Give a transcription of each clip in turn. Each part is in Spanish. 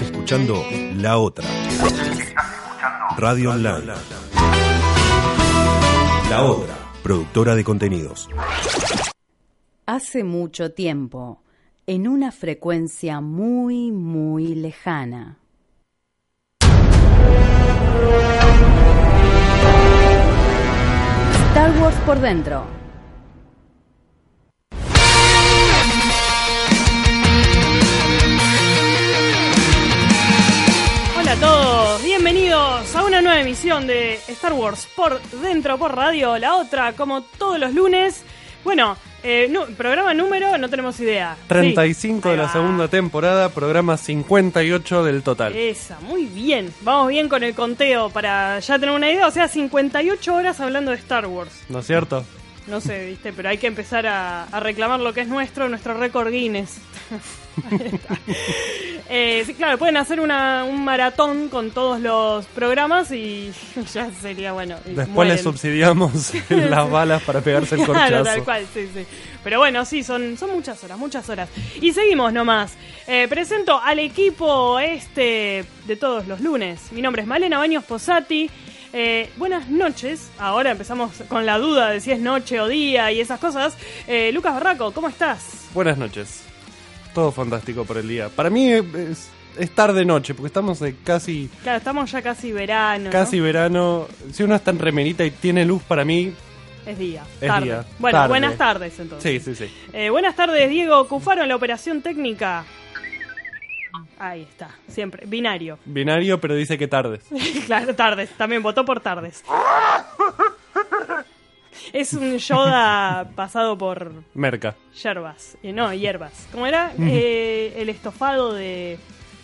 Escuchando La Otra. Radio Online. La Otra, productora de contenidos. Hace mucho tiempo, en una frecuencia muy, muy lejana. Star Wars por dentro. Todos, bienvenidos a una nueva emisión de Star Wars por dentro, por radio, la otra, como todos los lunes. Bueno, eh, programa número, no tenemos idea. 35 Sí, de la segunda temporada, programa 58 del total. Esa, muy bien. Vamos bien con el conteo para ya tener una idea. O sea, 58 horas hablando de Star Wars. ¿No es cierto? No sé, viste, pero hay que empezar a, a reclamar lo que es nuestro, nuestro récord Guinness. Eh, sí, claro, pueden hacer una, un maratón con todos los programas y ya sería bueno. Después mueren. le subsidiamos las balas para pegarse el corchazo. Claro, tal cual, sí, sí. Pero bueno, sí, son, son muchas horas, muchas horas. Y seguimos nomás. Eh, presento al equipo este de todos los lunes. Mi nombre es Malena Baños Posati. Eh, buenas noches. Ahora empezamos con la duda de si es noche o día y esas cosas. Eh, Lucas Barraco, ¿cómo estás? Buenas noches. Todo fantástico por el día. Para mí es, es tarde-noche, porque estamos de casi, Claro, estamos ya casi verano. ¿no? casi verano. Si uno está en remerita y tiene luz, para mí, Es día. Es tarde. día, Bueno, tarde. buenas tardes entonces. sí, sí, sí. Eh, buenas tardes, Diego Cufaro en la operación técnica. Ahí está, siempre. Binario. Binario, pero dice que tarde. claro, tardes. También votó por tardes. Es un Yoda pasado por Merca. yerbas. Eh, no, hierbas. ¿Cómo era? Eh, el estofado de...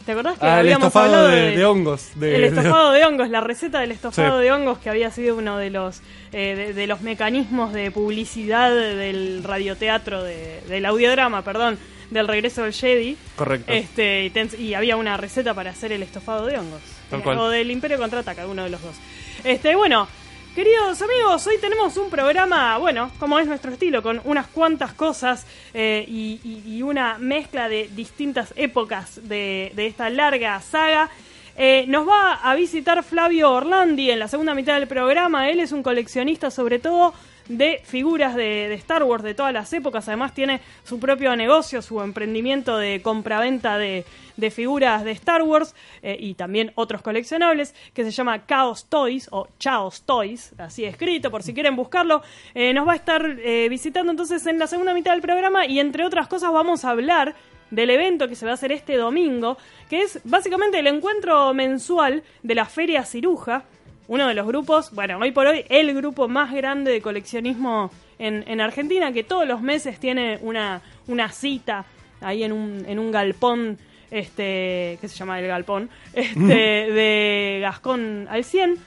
¿Te acordás que Ah, el habíamos estofado hablado de, de hongos. De, el estofado de hongos, la receta del estofado Sí. de hongos que había sido uno de los eh, de, de los mecanismos de publicidad del radioteatro de, del audiodrama, perdón, del regreso del Jedi. Correcto. Este y, ten- y había una receta para hacer el estofado de hongos. Tal Eh, cual. O del Imperio contraataca, uno de los dos. Este, bueno, queridos amigos, hoy tenemos un programa, bueno, como es nuestro estilo, con unas cuantas cosas eh, y, y- y una mezcla de distintas épocas de, de esta larga saga. Eh, nos va a visitar Flavio Orlandi en la segunda mitad del programa. Él es un coleccionista sobre todo de figuras de, Star Wars de todas las épocas. Además tiene su propio negocio, su emprendimiento de compraventa de, de figuras de Star Wars eh, y también otros coleccionables que se llama Chaos Toys o Chaos Toys, así escrito por si quieren buscarlo. Eh, nos va a estar eh, visitando entonces en la segunda mitad del programa y entre otras cosas vamos a hablar del evento que se va a hacer este domingo, que es básicamente el encuentro mensual de la Feria Ciruja, uno de los grupos, bueno, hoy por hoy el grupo más grande de coleccionismo en, en Argentina, que todos los meses tiene una, una cita ahí en un, en un galpón, este, que se llama el galpón, este, de Gascón al 100.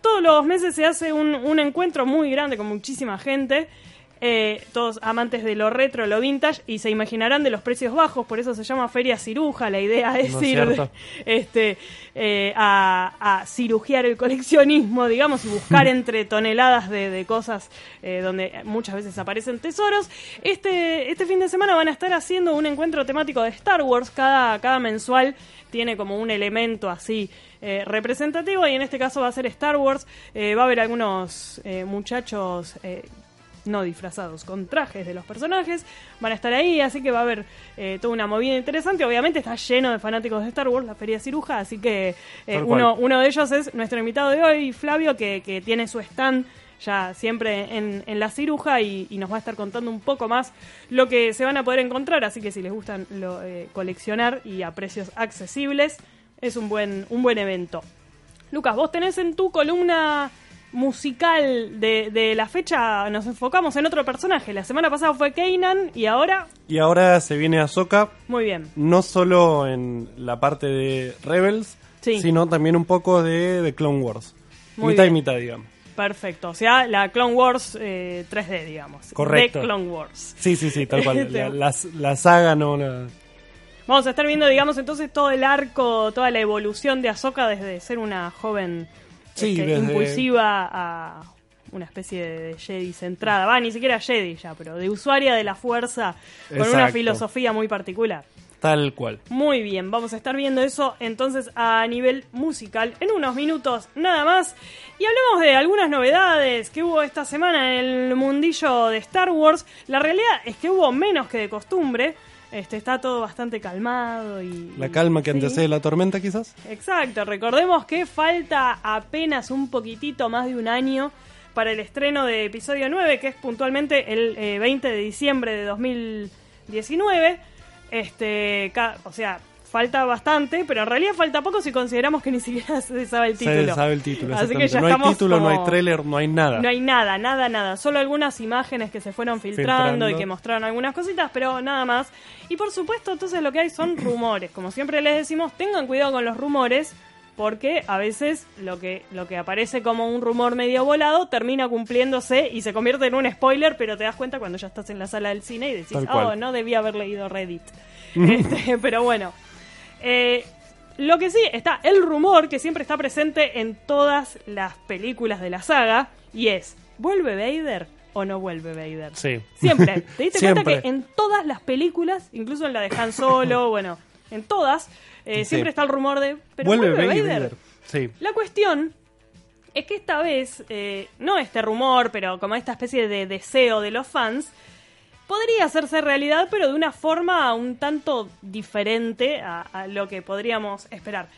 Todos los meses se hace un, un encuentro muy grande con muchísima gente. Eh, todos amantes de lo retro, lo vintage, y se imaginarán de los precios bajos, por eso se llama Feria Ciruja. La idea es ¿No es ir este, eh, a, a cirugiar el coleccionismo, digamos, y buscar entre toneladas de, de cosas eh, donde muchas veces aparecen tesoros. Este, este fin de semana van a estar haciendo un encuentro temático de Star Wars, cada, cada mensual tiene como un elemento así eh, representativo y en este caso va a ser Star Wars. Eh, va a haber algunos eh, muchachos no disfrazados, con trajes de los personajes, van a estar ahí, así que va a haber eh, toda una movida interesante. Obviamente está lleno de fanáticos de Star Wars, la Feria Ciruja, así que eh, uno, uno de ellos es nuestro invitado de hoy, Flavio, que, que tiene su stand ya siempre en, en la ciruja y, y nos va a estar contando un poco más lo que se van a poder encontrar, así que si les gustan lo, eh, coleccionar y a precios accesibles, es un buen, un buen evento. Lucas, vos tenés en tu columna musical de, de la fecha, nos enfocamos en otro personaje. La semana pasada fue Kanan y ahora, Y ahora se viene Ahsoka, muy bien. no solo en la parte de Rebels, Sí. sino también un poco de, de Clone Wars. Muy mitad bien. y mitad, digamos. Perfecto. O sea, la Clone Wars eh, 3D, digamos. Correcto. De Clone Wars. Sí, sí, sí, tal cual. La, la- la saga no... la- Vamos a estar viendo, digamos, entonces todo el arco, toda la evolución de Ahsoka desde ser una joven Sí, este, desde- impulsiva a una especie de Jedi centrada. Va, ni siquiera Jedi ya, pero de usuaria de la fuerza con una filosofía muy particular. Tal cual. Muy bien, vamos a estar viendo eso entonces a nivel musical en unos minutos nada más. Y hablemos de algunas novedades que hubo esta semana en el mundillo de Star Wars. La realidad es que hubo menos que de costumbre. Este, está todo bastante calmado y... La calma que sí. antecede la tormenta, quizás. Exacto, recordemos que falta apenas un poquitito más de un año para el estreno de episodio 9, que es puntualmente el eh, 20 de diciembre de 2019. Este, o sea, falta bastante, pero en realidad falta poco si consideramos que ni siquiera se sabe el título. Se sabe el título. Así que ya no hay título, no hay como- tráiler, no hay nada. No hay nada, nada, nada. Solo algunas imágenes que se fueron filtrando, Filtrando. y que mostraron algunas cositas, pero nada más. Y por supuesto, entonces lo que hay son rumores. Como siempre les decimos, tengan cuidado con los rumores. Porque a veces lo que, lo que aparece como un rumor medio volado termina cumpliéndose y se convierte en un spoiler, pero te das cuenta cuando ya estás en la sala del cine y decís, oh, no debía haber leído Reddit. Este, pero bueno. Eh, lo que sí, está el rumor que siempre está presente en todas las películas de la saga y es, ¿vuelve Vader o no vuelve Vader? Sí. Siempre. ¿Te diste cuenta que en todas las películas, incluso en la de Han Solo, bueno, en todas, eh, Sí. siempre está el rumor de, ¿pero Vuelve vuelve, Vader. Vader? Sí. La cuestión es que esta vez, eh, no este rumor, pero como esta especie de deseo de los fans, podría hacerse realidad, pero de una forma un tanto diferente a, a lo que podríamos esperar.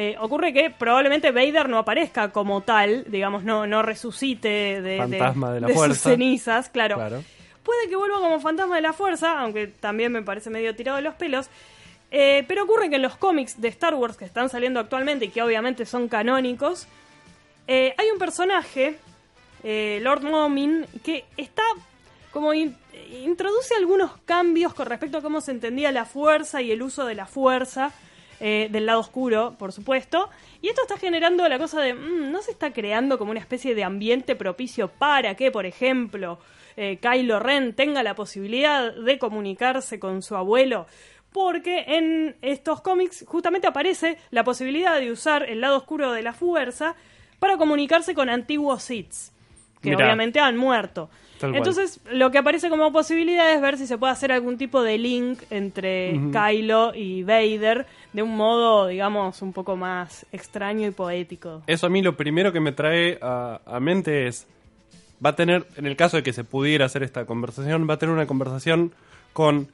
Eh, ocurre que probablemente Vader no aparezca como tal, digamos, no, no resucite de, Fantasma de la sus cenizas, claro. Claro. Puede que vuelva como fantasma de la fuerza, aunque también me parece medio tirado de los pelos. Eh, pero ocurre que en los cómics de Star Wars que están saliendo actualmente y que obviamente son canónicos, eh, hay un personaje, Lord Momin, que está como in- introduce algunos cambios con respecto a cómo se entendía la fuerza y el uso de la fuerza eh, del lado oscuro, por supuesto. Y esto está generando la cosa de, mm, ¿no se está creando como una especie de ambiente propicio para que, por ejemplo, eh, Kylo Ren tenga la posibilidad de comunicarse con su abuelo? Porque en estos cómics justamente aparece la posibilidad de usar el lado oscuro de la fuerza para comunicarse con antiguos Siths, que Mirá. obviamente han muerto. Tal cual. Entonces, lo que aparece como posibilidad es ver si se puede hacer algún tipo de link entre Kylo y Vader de un modo, digamos, un poco más extraño y poético. Eso a mí lo primero que me trae a, a mente es, va a tener, en el caso de que se pudiera hacer esta conversación, va a tener una conversación con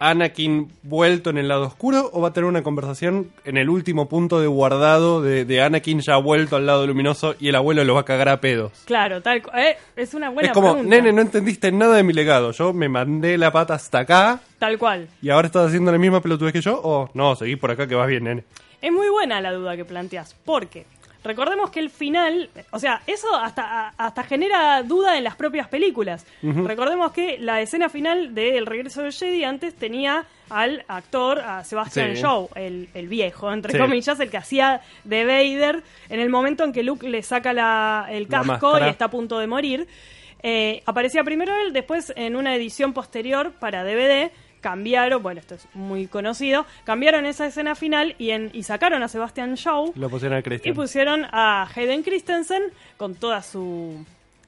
Anakin vuelto en el lado oscuro o va a tener una conversación en el último punto de guardado de, de Anakin ya vuelto al lado luminoso y el abuelo lo va a cagar a pedos. Claro, tal eh, es una buena es como, pregunta. nene, no entendiste nada de mi legado. Yo me mandé la pata hasta acá Tal cual. y ahora estás haciendo la misma pelotudez que yo. O no, seguí por acá que vas bien, nene. Es muy buena la duda que planteas, porque recordemos que el final, o sea, eso hasta, hasta genera duda en las propias películas. Recordemos que la escena final de El regreso del Jedi antes tenía al actor, a Sebastian Sí. Shaw, el, el viejo, entre Sí. comillas, el que hacía de Vader en el momento en que Luke le saca la- el La casco y está a punto de morir. Eh, aparecía primero él, después en una edición posterior para DVD cambiaron, bueno, esto es muy conocido, cambiaron esa escena final y, en, y sacaron a Sebastian Shaw Lo pusieron a y pusieron a Hayden Christensen con toda su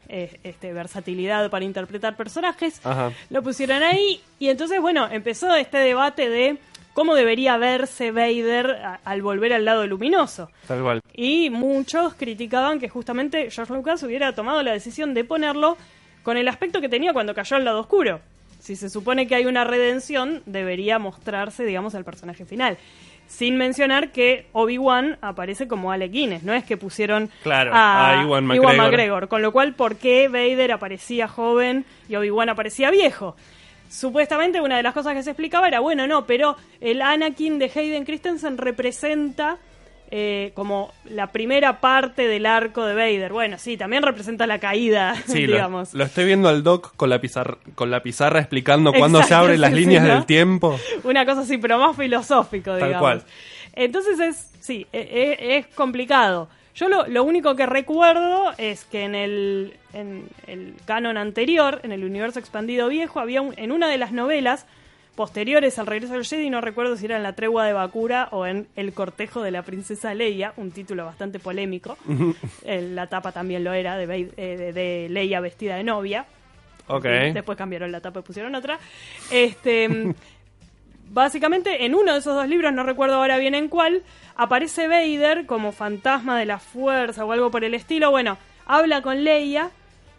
eh, este, versatilidad para interpretar personajes. Ajá. Lo pusieron ahí y entonces, bueno, empezó este debate de cómo debería verse Vader a- al volver al lado luminoso. Tal cual. Y muchos criticaban que justamente George Lucas hubiera tomado la decisión de ponerlo con el aspecto que tenía cuando cayó al lado oscuro. Si se supone que hay una redención, debería mostrarse, digamos, al personaje final. Sin mencionar que Obi-Wan aparece como Alec Guinness, no es que pusieron Claro, a, a Ewan McGregor. McGregor. Con lo cual, ¿por qué Vader aparecía joven y Obi-Wan aparecía viejo? Supuestamente una de las cosas que se explicaba era, bueno, no, pero el Anakin de Hayden Christensen representa eh, como la primera parte del arco de Vader. Bueno, sí, también representa la caída, Sí, lo, digamos. lo estoy viendo al doc con la pizarra, con la pizarra explicando cuándo se abren las sí, líneas del tiempo. Una cosa así, pero más filosófico, Tal digamos. cual. Entonces es, sí, e- e- es, complicado. Yo lo, lo único que recuerdo es que en el, en el canon anterior, en el universo expandido viejo, había un- en una de las novelas posteriores al regreso del Jedi, no recuerdo si era en la tregua de Bakura o en El cortejo de la princesa Leia, un título bastante polémico. La tapa también lo era, de, eh, de- de Leia vestida de novia. Después cambiaron la tapa y pusieron otra. Este, básicamente en uno de esos dos libros, no recuerdo ahora bien en cuál, aparece Vader como fantasma de la fuerza o algo por el estilo. Bueno, habla con Leia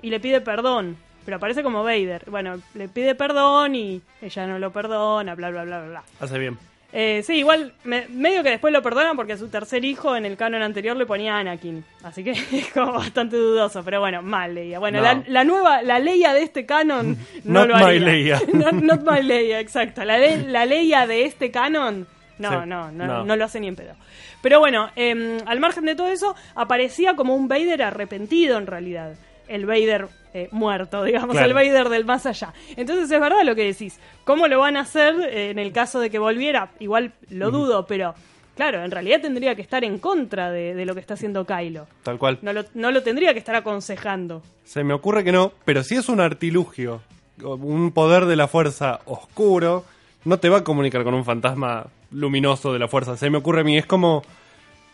y le pide perdón. Pero aparece como Vader. Bueno, le pide perdón y ella no lo perdona, bla, bla, bla, bla. bla. Hace bien. Eh, sí, igual me- medio que después lo perdonan porque a su tercer hijo en el canon anterior le ponía Anakin. Así que es como bastante dudoso, pero bueno, mal Leia. Bueno, No. la, la nueva, la Leia de este canon no Not lo my haría. Leia. not, not my Leia, exacto. La, le- la Leia de este canon, no, Sí, no, no, no. no lo hace ni en pedo. Pero bueno, em, al margen de todo eso, aparecía como un Vader arrepentido en realidad. El Vader eh, muerto, digamos, Claro. el Vader del más allá. Entonces es verdad lo que decís. ¿Cómo lo van a hacer eh, en el caso de que volviera? Igual lo dudo, pero claro, en realidad tendría que estar en contra de, de lo que está haciendo Kylo. Tal cual. No lo, no lo tendría que estar aconsejando. Se me ocurre que no, pero si es un artilugio, un poder de la fuerza oscuro, no te va a comunicar con un fantasma luminoso de la fuerza. Se me ocurre a mí, es como.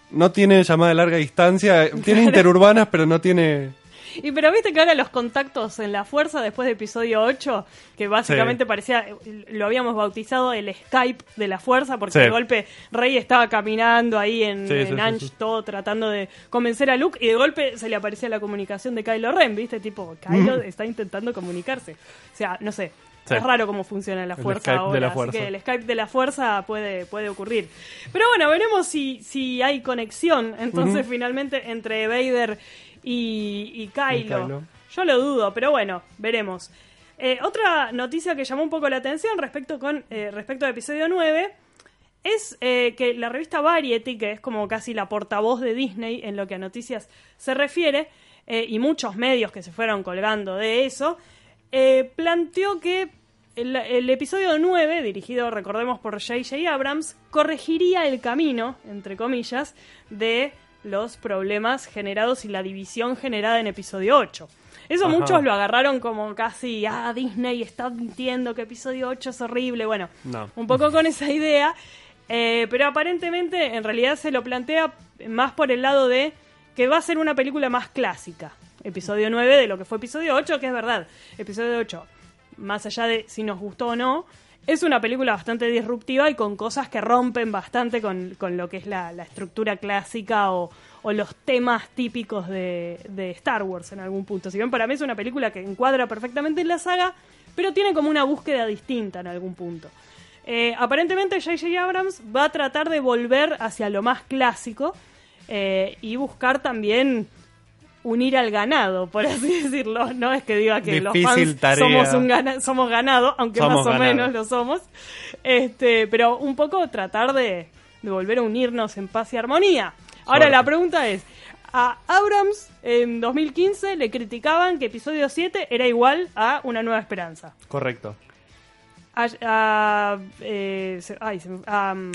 No tiene llamada de larga distancia, tiene interurbanas, pero no tiene. Y pero viste que ahora los contactos en la fuerza después de episodio 8, que básicamente Sí. parecía, lo habíamos bautizado el Skype de la fuerza, porque Sí. de golpe Rey estaba caminando ahí en, Sí, en sí. todo tratando de convencer a Luke, y de golpe se le aparecía la comunicación de Kylo Ren, viste, tipo, Kylo está intentando comunicarse. O sea, no sé. Sí. Es raro cómo funciona la fuerza de ahora, así que el Skype de la fuerza puede, puede ocurrir. Pero bueno, veremos si, si hay conexión entonces finalmente entre Vader y, y Kylo. Kylo. Yo lo dudo, pero bueno, veremos. Eh, otra noticia que llamó un poco la atención respecto, con, eh, respecto al episodio 9 es eh, que la revista Variety, que es como casi la portavoz de Disney en lo que a noticias se refiere, y muchos medios que se fueron colgando de eso, planteó que el, el episodio 9, dirigido, recordemos, por J.J. Abrams, corregiría el camino, entre comillas, de los problemas generados y la división generada en episodio 8. Eso Ajá. muchos lo agarraron como casi, ah, Disney está mintiendo que episodio 8 es horrible. Bueno, No. un poco con esa idea, eh, pero aparentemente en realidad se lo plantea más por el lado de que va a ser una película más clásica. Episodio 9 de lo que fue episodio 8, que es verdad. Episodio 8, más allá de si nos gustó o no, es una película bastante disruptiva y con cosas que rompen bastante con, con lo que es la, estructura clásica o, o los temas típicos de, de Star Wars en algún punto. Si bien para mí es una película que encuadra perfectamente en la saga, pero tiene como una búsqueda distinta en algún punto. Eh, aparentemente J.J. Abrams va a tratar de volver hacia lo más clásico eh, y buscar también unir al ganado, por así decirlo. No es que diga que los Difícil fans tarea. somos, un gana- somos ganado, aunque Somos más o ganado. menos lo somos. Este, pero un poco tratar de, de volver a unirnos en paz y armonía. Ahora Suerte. la pregunta es, a Abrams en 2015 le criticaban que episodio 7 era igual a Una Nueva Esperanza. Correcto. A- a- eh, se- ay, se mm,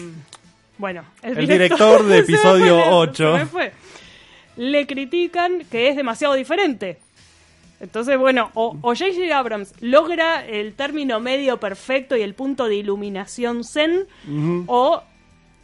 bueno, el, El director de se me episodio se 8. me fue. Le critican que es demasiado diferente. Entonces, bueno, o o J.J. Abrams logra el término medio perfecto y el punto de iluminación zen, o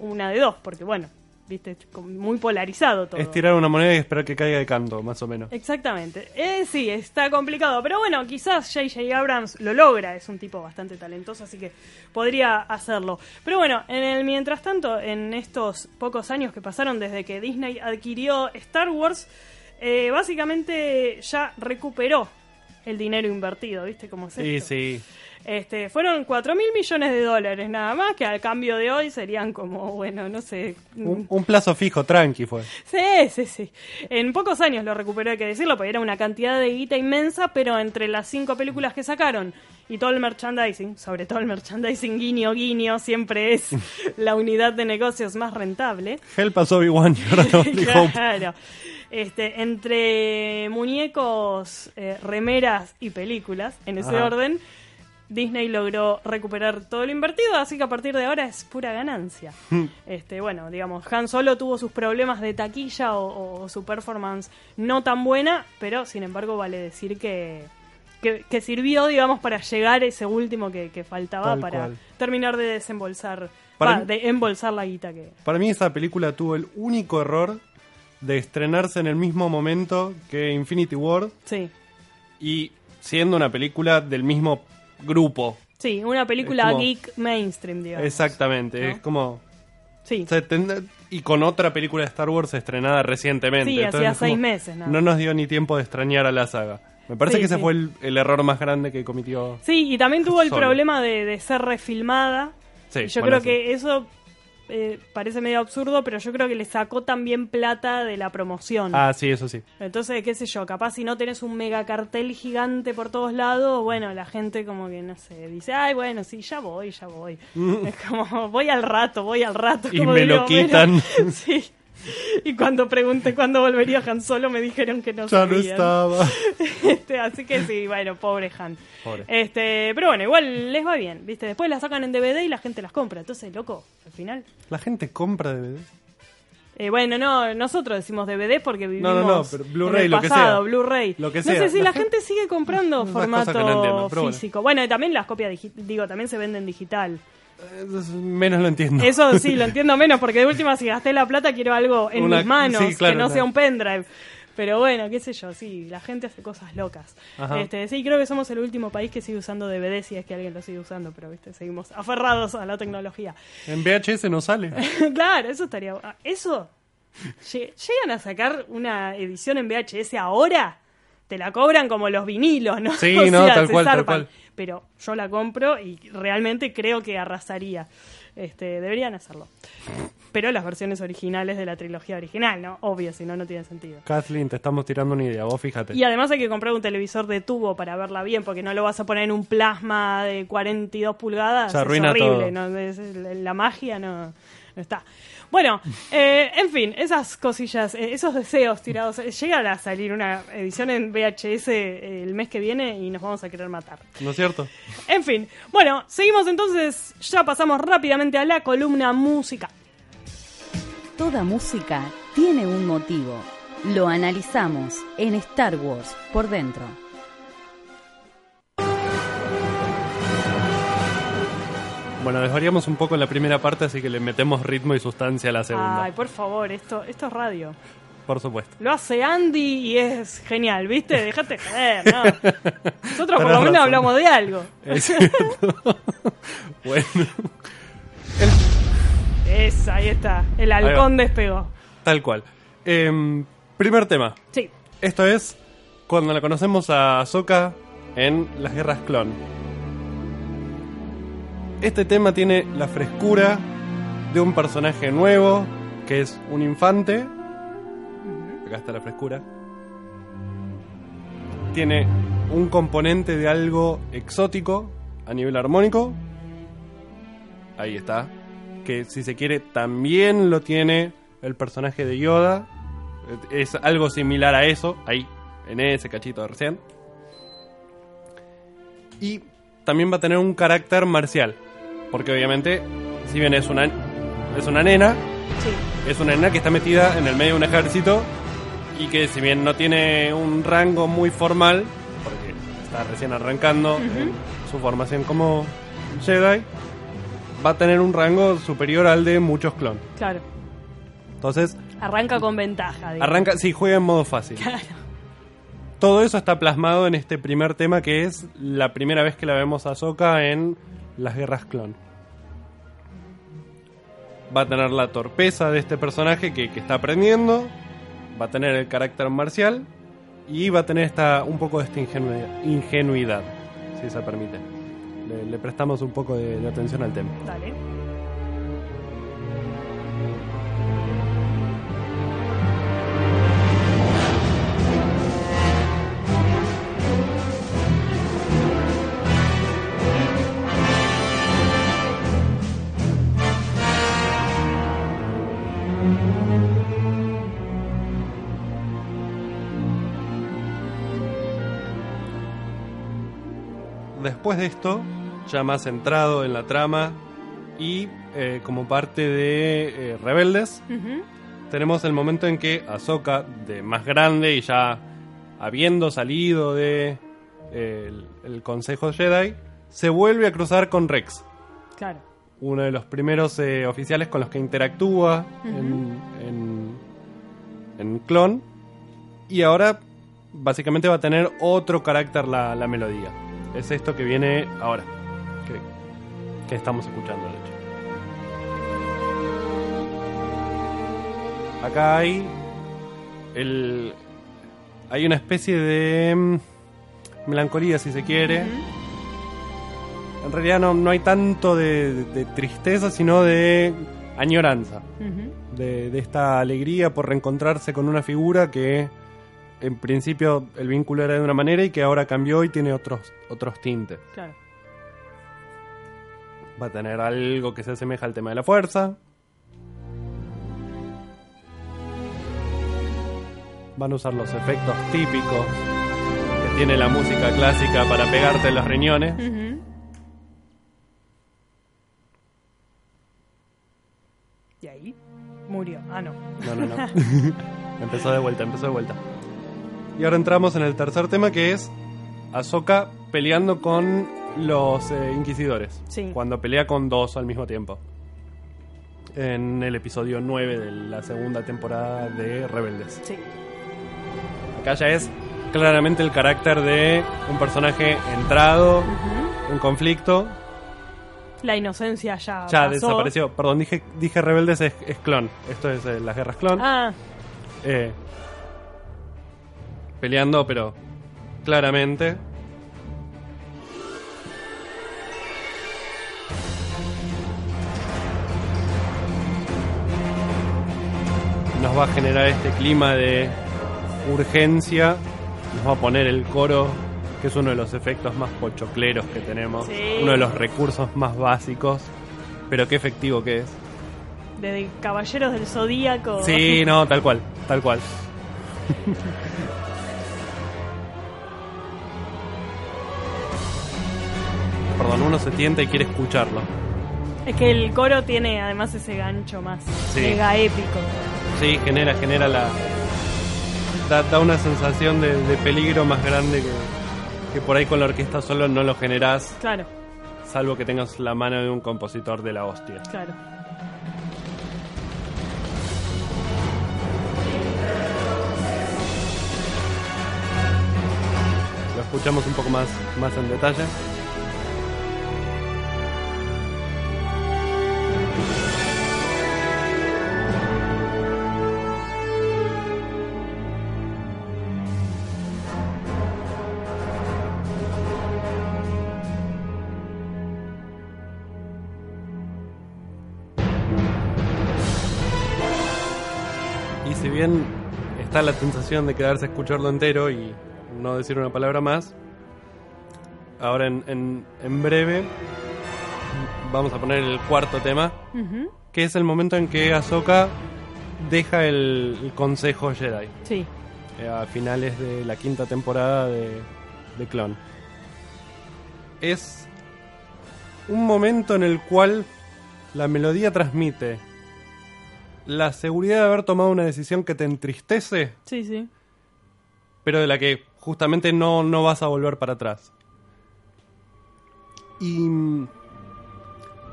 una de dos, porque bueno, viste, muy polarizado todo. Es tirar una moneda y esperar que caiga de canto, más o menos. Exactamente. Eh, sí, está complicado. Pero bueno, quizás J.J. Abrams lo logra. Es un tipo bastante talentoso, así que podría hacerlo. Pero bueno, en el mientras tanto, en estos pocos años que pasaron desde que Disney adquirió Star Wars, eh, básicamente ya recuperó el dinero invertido, ¿viste cómo es Sí, esto? sí. Este, fueron 4 mil millones de dólares nada más, que al cambio de hoy serían como, bueno, no sé, Un, un plazo fijo, tranqui fue. Sí, sí, sí. En pocos años lo recuperó, hay que decirlo, porque era una cantidad de guita inmensa, pero entre las cinco películas que sacaron y todo el merchandising, sobre todo el merchandising guiño guiño, siempre es la unidad de negocios más rentable. Hell pasó Obi-Wan. Claro. Este, entre muñecos, eh, remeras y películas, en ese Ajá. orden, Disney logró recuperar todo lo invertido, así que a partir de ahora es pura ganancia. este, bueno, digamos, Han Solo tuvo sus problemas de taquilla o, o su performance no tan buena, pero sin embargo vale decir que, que, que sirvió, digamos, para llegar ese último que, que faltaba Tal para cual. terminar de desembolsar, Para mí- de embolsar la guita que... Para mí esa película tuvo el único error de estrenarse en el mismo momento que Infinity War Sí. y siendo una película del mismo grupo Sí, una película como- geek mainstream, digamos. Exactamente, ¿no? es como... Sí. se ten- y con otra película de Star Wars estrenada recientemente. Sí, hacía como- seis meses, ¿no? No nos dio ni tiempo de extrañar a la saga. Me parece Sí, que ese sí. fue el, el error más grande que cometió. Sí, y también tuvo el Solo. problema de, de ser refilmada. Sí, y yo bueno, creo que eso eh, parece medio absurdo, pero yo creo que le sacó también plata de la promoción. Ah, sí, eso sí. Entonces, qué sé yo, capaz si no tenés un mega cartel gigante por todos lados, bueno, la gente como que, no sé, dice, ay, bueno, sí, ya voy, ya voy. Es como, voy al rato, voy al rato. Y como me digo, lo quitan. bueno, sí. Y cuando pregunté cuándo volvería Han Solo, me dijeron que no Ya no estaba. Este, así que sí, bueno, pobre Han. Pobre. Este, pero bueno, igual les va bien, ¿viste? Después la sacan en DVD y la gente las compra. Entonces, loco, al final. La gente compra DVD. Eh, bueno, no, nosotros decimos DVD porque vivimos No, no, no, pero Blu-ray, el lo que pasado, sea. Blu-ray. Lo que no sea. sé si La la, gente- gente sigue comprando formato entiendo, bueno. físico. Bueno. y también las copias digi- digo, también se venden digital. Menos lo entiendo. Eso sí, lo entiendo menos porque de última si gasté la plata quiero algo en Una- mis manos, sí, claro, que no claro. sea un pendrive. Pero bueno, qué sé yo, sí, la gente hace cosas locas. Ajá. Este, sí, creo que somos el último país que sigue usando DVD, si es que alguien lo sigue usando, pero viste, seguimos aferrados a la tecnología. En VHS no sale. claro, eso estaría. ah, Eso. lle- ¿Llegan a sacar una edición en VHS ahora? Te la cobran como los vinilos, ¿no? Sí, O no, sea, tal cual. Pero yo la compro y realmente creo que arrasaría. Este, deberían hacerlo. Pero las versiones originales de la trilogía original, ¿no? Obvio, si no, no tiene sentido. Kathleen, te estamos tirando una idea, vos fíjate. Y además hay que comprar un televisor de tubo para verla bien, porque no lo vas a poner en un plasma de 42 pulgadas. Se es arruina horrible, todo. ¿no? Es- la magia no, no está. Bueno, eh, en fin, esas cosillas, eh, esos deseos tirados. eh, Llega a salir una edición en VHS eh, el mes que viene y nos vamos a querer matar. ¿No es cierto? En fin, bueno, seguimos entonces, ya pasamos rápidamente a la columna música. Toda música tiene un motivo. Lo analizamos en Star Wars por dentro. Bueno, desvariamos un poco en la primera parte, así que le metemos ritmo y sustancia a la segunda. Ay, por favor, esto, esto es radio. Por supuesto. Lo hace Andy y es genial, ¿viste? Dejate joder, ¿no? Nosotros por lo menos hablamos de algo. Es bueno, Esa, ahí está. El halcón despegó. tal cual. Em, primer tema. Sí. Esto es cuando la conocemos a Ahsoka en las guerras clon. Este tema tiene la frescura de un personaje nuevo, que es un infante. Acá está la frescura. Tiene un componente de algo exótico a nivel armónico. Ahí está. Que si se quiere también lo tiene el personaje de Yoda. Es algo similar a eso, ahí, en ese cachito de recién. Y también va a tener un carácter marcial. Porque obviamente, si bien es una, es una nena, Sí. es una nena que está metida en el medio de un ejército y que si bien no tiene un rango muy formal, porque está recién arrancando su formación como Jedi, va a tener un rango superior al de muchos clones. Claro. Entonces, Arranca con ventaja. digamos. arranca, sí, juega en modo fácil. Claro. Todo eso está plasmado en este primer tema que es la primera vez que la vemos a Ahsoka en las guerras clon. Va a tener la torpeza de este personaje que, que está aprendiendo, va a tener el carácter marcial y va a tener esta, un poco de esta ingenuidad, ingenuidad, si se permite. Le, le prestamos un poco de, de atención al tema. Dale. Después de esto, ya más centrado en la trama y eh, como parte de eh, Rebeldes, tenemos el momento en que Ahsoka, de más grande y ya habiendo salido de eh, el, el Consejo Jedi, se vuelve a cruzar con Rex, Claro. uno de los primeros oficiales con los que interactúa en, en, en Clon, y ahora básicamente va a tener otro carácter la, la melodía. Es esto que viene ahora, que, que estamos escuchando, de hecho. Acá hay el hay una especie de mm, melancolía, si se quiere. En realidad no, no hay tanto de, de tristeza, sino de añoranza. De, de esta alegría por reencontrarse con una figura que en principio el vínculo era de una manera y que ahora cambió y tiene otros, otros tintes. Claro. Va a tener algo que se asemeja al tema de la fuerza. Van a usar los efectos típicos que tiene la música clásica para pegarte en los riñones. Y ahí murió. Ah, no. No, no, no. empezó de vuelta, empezó de vuelta. Y ahora entramos en el tercer tema que es Ahsoka peleando con los eh, inquisidores. Sí. Cuando pelea con dos al mismo tiempo. En el episodio 9 de la segunda temporada de Rebeldes. Sí. Acá ya es claramente el carácter de un personaje entrado en conflicto. La inocencia ya. Ya pasó. desapareció. Perdón, dije, dije Rebeldes es, es clon. Esto es eh, las guerras clon. Ah, Eh, peleando, pero claramente. Nos va a generar este clima de urgencia. Nos va a poner el coro, que es uno de los efectos más pochocleros que tenemos. Sí. Uno de los recursos más básicos. Pero qué efectivo que es. de Caballeros del Zodíaco. Sí, no, tal cual, tal cual. Perdón, uno se tienta y quiere escucharlo. Es que el coro tiene además ese gancho más Sí. mega épico. Sí, genera, genera la. Da, da una sensación de, de peligro más grande que, que por ahí con la orquesta solo no lo generás, Claro, salvo que tengas la mano de un compositor de la hostia. claro. Lo escuchamos un poco más, más en detalle. Bien está la sensación de quedarse a escucharlo entero y no decir una palabra más, ahora en, en- en breve vamos a poner el cuarto tema, que es el momento en que Ahsoka deja el, el Consejo Jedi. Sí, eh, a finales de la quinta temporada de, de Clone. Es un momento en el cual la melodía transmite la seguridad de haber tomado una decisión que te entristece, sí, sí. pero de la que justamente no, no vas a volver para atrás. Y mm,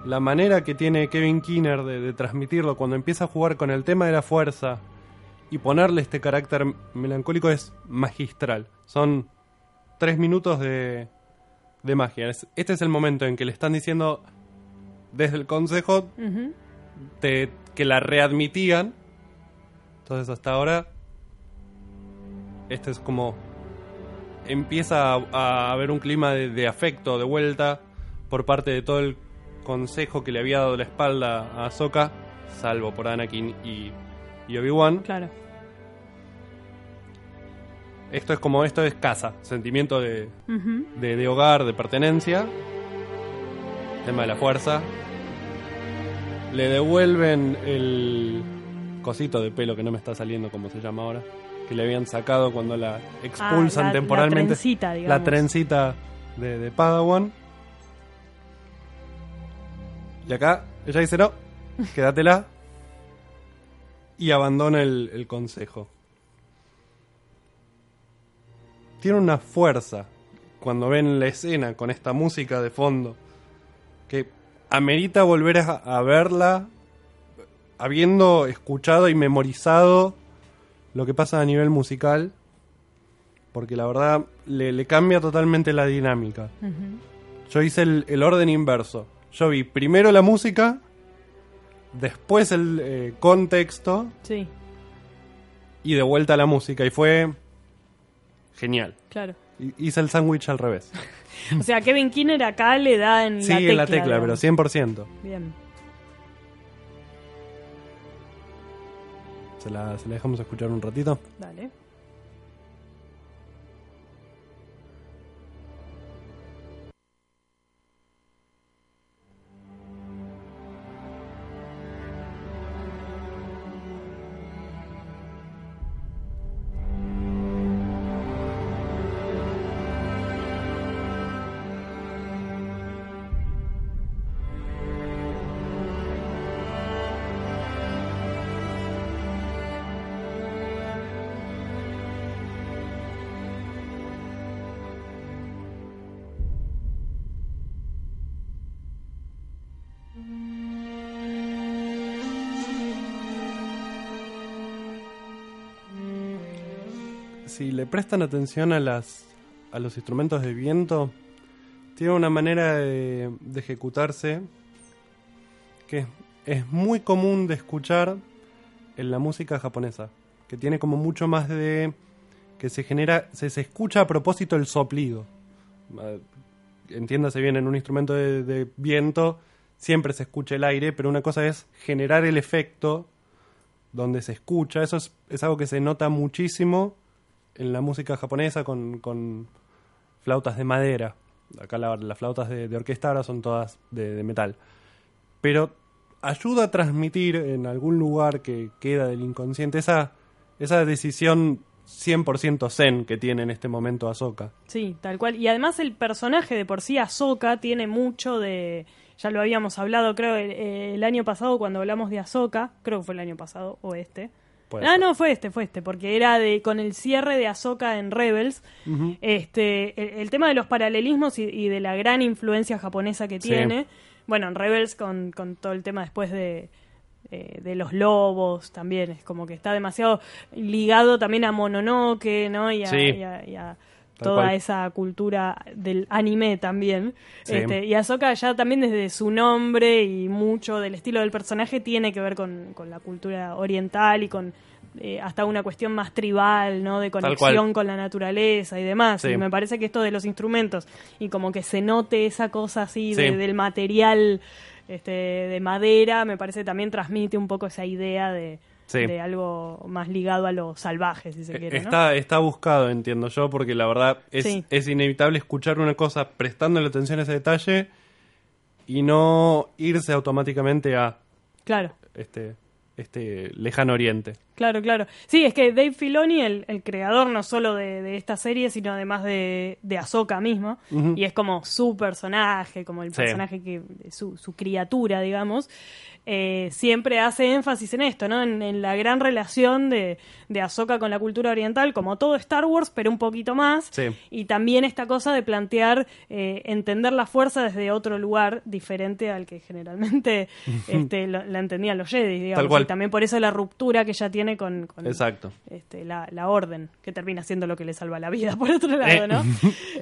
la manera que tiene Kevin Keener de, de transmitirlo cuando empieza a jugar con el tema de la fuerza y ponerle este carácter melancólico es magistral. Son tres minutos de, de magia. Es- Este es el momento en que le están diciendo desde el consejo te- que la readmitían. Entonces hasta ahora este es como empieza a, a haber un clima de, de afecto de vuelta por parte de todo el consejo que le había dado la espalda a Ahsoka, salvo por Anakin y, y Obi-Wan. Claro. Esto es como esto es casa, sentimiento de, de, de hogar, de pertenencia, tema de la fuerza. Le devuelven el cosito de pelo que no me está saliendo como se llama ahora, que le habían sacado cuando la expulsan Ah, la- la temporalmente. trencita, La digamos. trencita de, de Padawan. Y acá ella dice no, quédatela. Y abandona el, el consejo. Tiene una fuerza cuando ven la escena con esta música de fondo que amerita volver a, a verla habiendo escuchado y memorizado lo que pasa a nivel musical porque la verdad le, le cambia totalmente la dinámica. Yo hice el, el orden inverso. yo vi primero la música, después el eh, contexto Sí, y de vuelta la música. Y fue genial. claro. Hi- Hice el sándwich al revés. O sea, Kevin Kinner acá le da en Sí, la tecla. en la tecla, pero digamos. 100%. Bien. ¿Se la, se la dejamos escuchar un ratito? Dale. Si le prestan atención a las a los instrumentos de viento, tiene una manera de, de ejecutarse que es muy común de escuchar en la música japonesa, que tiene como mucho más de que se genera, se, escucha a propósito el soplido. Ah, Entiéndase bien, en un instrumento de, de viento siempre se escucha el aire, pero una cosa es generar el efecto donde se escucha. Eso es, es algo que se nota muchísimo en la música japonesa con, con flautas de madera. Acá la- las flautas de, orquesta ahora son todas de, de metal. Pero ayuda a transmitir en algún lugar que queda del inconsciente esa, esa decisión 100% zen que tiene en este momento Ahsoka. Sí, tal cual. Y además el personaje de por sí, Ahsoka, tiene mucho de... Ya lo habíamos hablado, creo, el, el año pasado cuando hablamos de Ahsoka. Creo que fue el año pasado, o este. Puede ah, ser. no, fue este, fue este, porque era de con el cierre de Ahsoka en Rebels. este el, el tema de los paralelismos y, y de la gran influencia japonesa que Sí. tiene. Bueno, en Rebels con, con todo el tema después de, eh, de los lobos también, es como que está demasiado ligado también a Mononoke, ¿no? Y a, Sí. y a- y a Tal toda cual. esa cultura del anime también. Sí. Este, y Ahsoka ya también desde su nombre y mucho del estilo del personaje tiene que ver con, con la cultura oriental y con eh, hasta una cuestión más tribal, ¿no? De conexión con la naturaleza y demás. Sí. Y me parece que esto de los instrumentos y como que se note esa cosa así Sí. de- del material este, de madera, me parece también transmite un poco esa idea de, Sí. de algo más ligado a lo salvaje, si se quiere, ¿no? Está, está buscado, entiendo yo, porque la verdad es, Sí. es inevitable escuchar una cosa prestándole atención a ese detalle y no irse automáticamente a Claro. este, este lejano oriente. Claro, claro. Sí, es que Dave Filoni, el, el creador no solo de, de esta serie, sino además de, de Ahsoka misma, y es como su personaje, como el Sí. personaje que, su, su criatura, digamos, eh, siempre hace énfasis en esto, ¿no? En, en la gran relación de, de Ahsoka con la cultura oriental, como todo Star Wars, pero un poquito más. Sí. Y también esta cosa de plantear, eh, entender la fuerza desde otro lugar diferente al que generalmente este, lo- la entendían los Jedi, digamos. Tal cual. Y también por eso la ruptura que ella tiene con, con, Exacto. este, la, la orden, que termina siendo lo que le salva la vida, por otro lado, Eh. ¿no?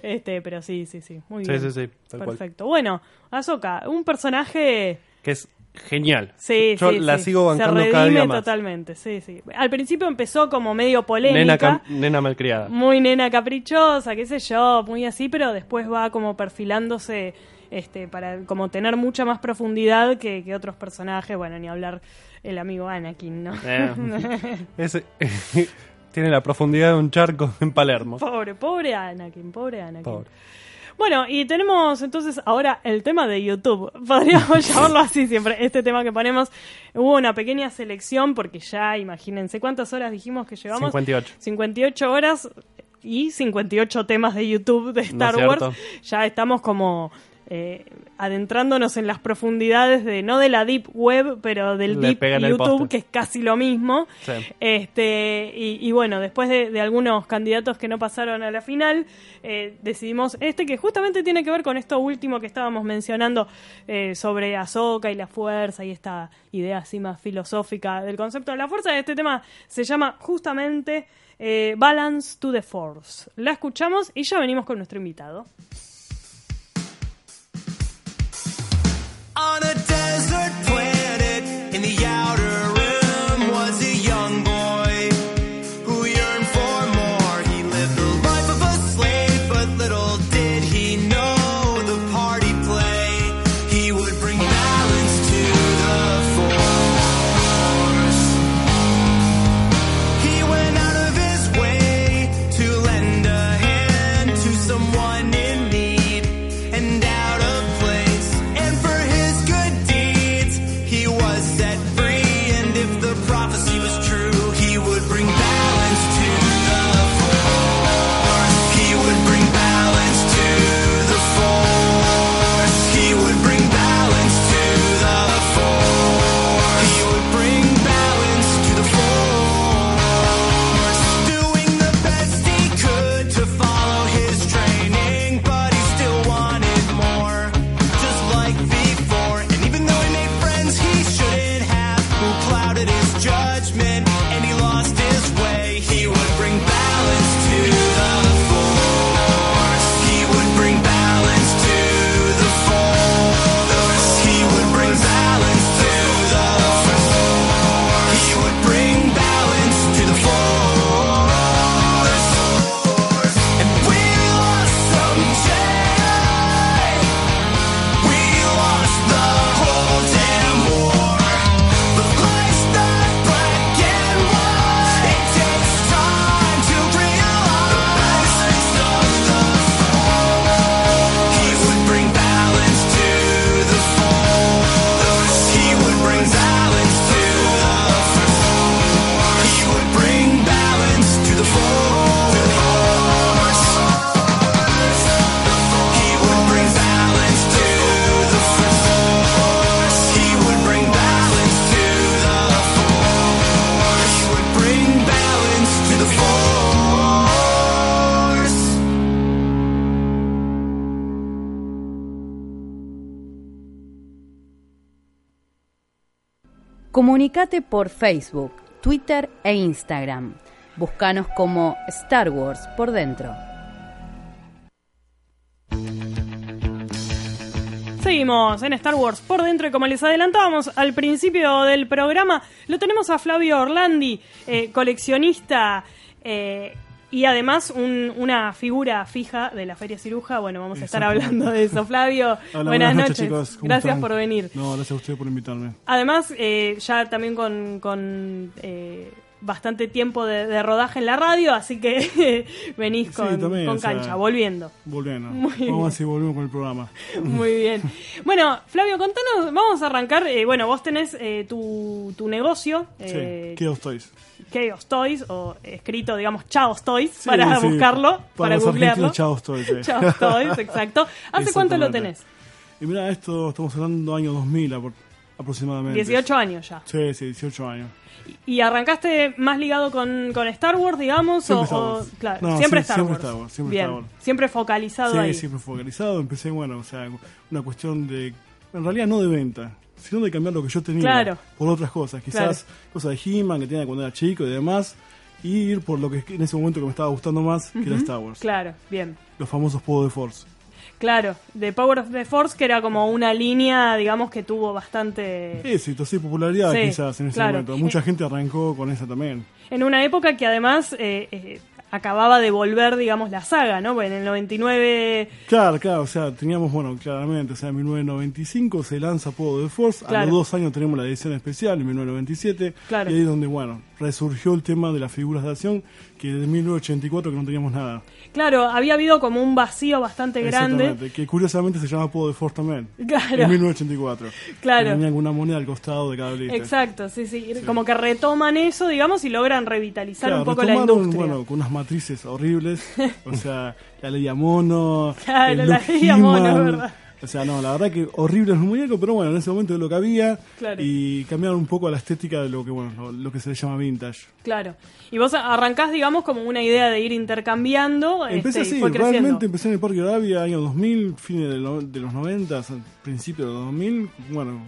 este, pero sí, sí, sí, muy Sí, bien. sí, sí, cual. Perfecto. Bueno, Ahsoka, un personaje... Que es genial. Sí, yo sí, la sí. sigo bancando Se cada día redime más. totalmente, sí, sí. Al principio empezó como medio Nena, polémica, cam- nena malcriada. muy nena caprichosa, qué sé yo, muy así, pero después va como perfilándose este para como tener mucha más profundidad que, que otros personajes, bueno, ni hablar el amigo Anakin, ¿no? Eh, ese- tiene la profundidad de un charco en Palermo. Pobre, pobre Anakin, pobre Anakin. Pobre. Bueno, y tenemos entonces ahora el tema de YouTube. Podríamos llamarlo así siempre. Este tema que ponemos, hubo una pequeña selección porque ya, imagínense, ¿cuántas horas dijimos que llevamos? 58. 58 horas y 58 temas de YouTube de Star Wars. Ya estamos como eh, adentrándonos en las profundidades de, no de la Deep Web, pero del Le Deep YouTube, que es casi lo mismo. Sí. Este, y, y bueno, después de, de algunos candidatos que no pasaron a la final, eh, decidimos este que justamente tiene que ver con esto último que estábamos mencionando eh, sobre Ahsoka y la fuerza y esta idea así más filosófica del concepto de la fuerza. Este tema se llama justamente eh, Balance to the Force. La escuchamos y ya venimos con nuestro invitado. on a day. Comunicate por Facebook, Twitter e Instagram. Búscanos como Star Wars por dentro. Seguimos en Star Wars por dentro y como les adelantábamos al principio del programa, lo tenemos a Flavio Orlandi, eh, coleccionista eh, y además un- una figura fija de la Feria Ciruja. Bueno, vamos a estar hablando de eso. Flavio, Hola, buenas, noches. chicos. ¿Cómo Gracias están? por venir. No, gracias a usted por invitarme. Además, eh, ya también con, con, eh, bastante tiempo de, de rodaje en la radio, así que venís Sí, con, también, con o sea, cancha, volviendo. Volviendo. Muy bien. Vamos a ver si volvemos con el programa. Muy bien. Bueno, Flavio, contanos, vamos a arrancar. eh, bueno, vos tenés eh, tu, tu negocio, eh, sí, ¿qué Toys? Chaos Toys, o escrito, digamos, Chaos Toys, Sí, para sí, buscarlo, para, los googlearlo. Chaos Toys. sí. Chaos Toys, exacto. ¿Hace cuánto lo tenés? Y mira, esto estamos hablando año 2000 apro- aproximadamente. 18 años ya. Sí, sí, 18 años. ¿Y arrancaste más ligado con, con Star Wars, digamos? Siempre o, Star o- Wars. claro, No, siempre, sí, Star, siempre Wars. Star Wars, siempre Bien, Star Wars. siempre focalizado Sí, ahí. siempre focalizado. Empecé, bueno, o sea, una cuestión de. En realidad no de venta, sino de cambiar lo que yo tenía Claro. por otras cosas. Quizás cosas de He-Man que tenía cuando era chico y demás. Y ir por lo que en ese momento que me estaba gustando más, que era Star Wars. Claro, bien. Los famosos Power de Force. Claro, de Power of the Force, que era como una línea, digamos, que tuvo bastante... Éxito, sí, popularidad Sí, quizás en ese claro. momento. Mucha gente arrancó con esa también. En una época que además eh, eh, acababa de volver, digamos, la saga, ¿no? Porque en el 99... Claro, claro, o sea, teníamos, bueno, claramente, o sea, en 1995 se lanza Power de Force, a los dos años tenemos la edición especial, en 1997, Claro. y ahí es donde, bueno, resurgió el tema de las figuras de acción, que de 1984 que no teníamos nada. Claro, había habido como un vacío bastante grande. Que curiosamente se llama Power de Force también. Claro. En 1984. Claro. Que Tenía alguna moneda al costado de cada lista. Exacto, sí, sí, Como que retoman eso, digamos, y logran revitalizar Claro, un poco la industria. bueno, con unas matrices horribles, o sea, la ley a mono, Claro, el la ley a mono, verdad. O sea, no, la verdad que horrible es un muñeco, pero bueno, en ese momento es lo que había Claro. y cambiaron un poco la estética de lo que bueno, lo, lo que se le llama vintage. Claro. Y vos arrancás, digamos, como una idea de ir intercambiando. Empecé este, así, fue creciendo. realmente empecé en el Parque Arabia, año 2000, fines de, lo- de los 90, principios de los 2000, bueno,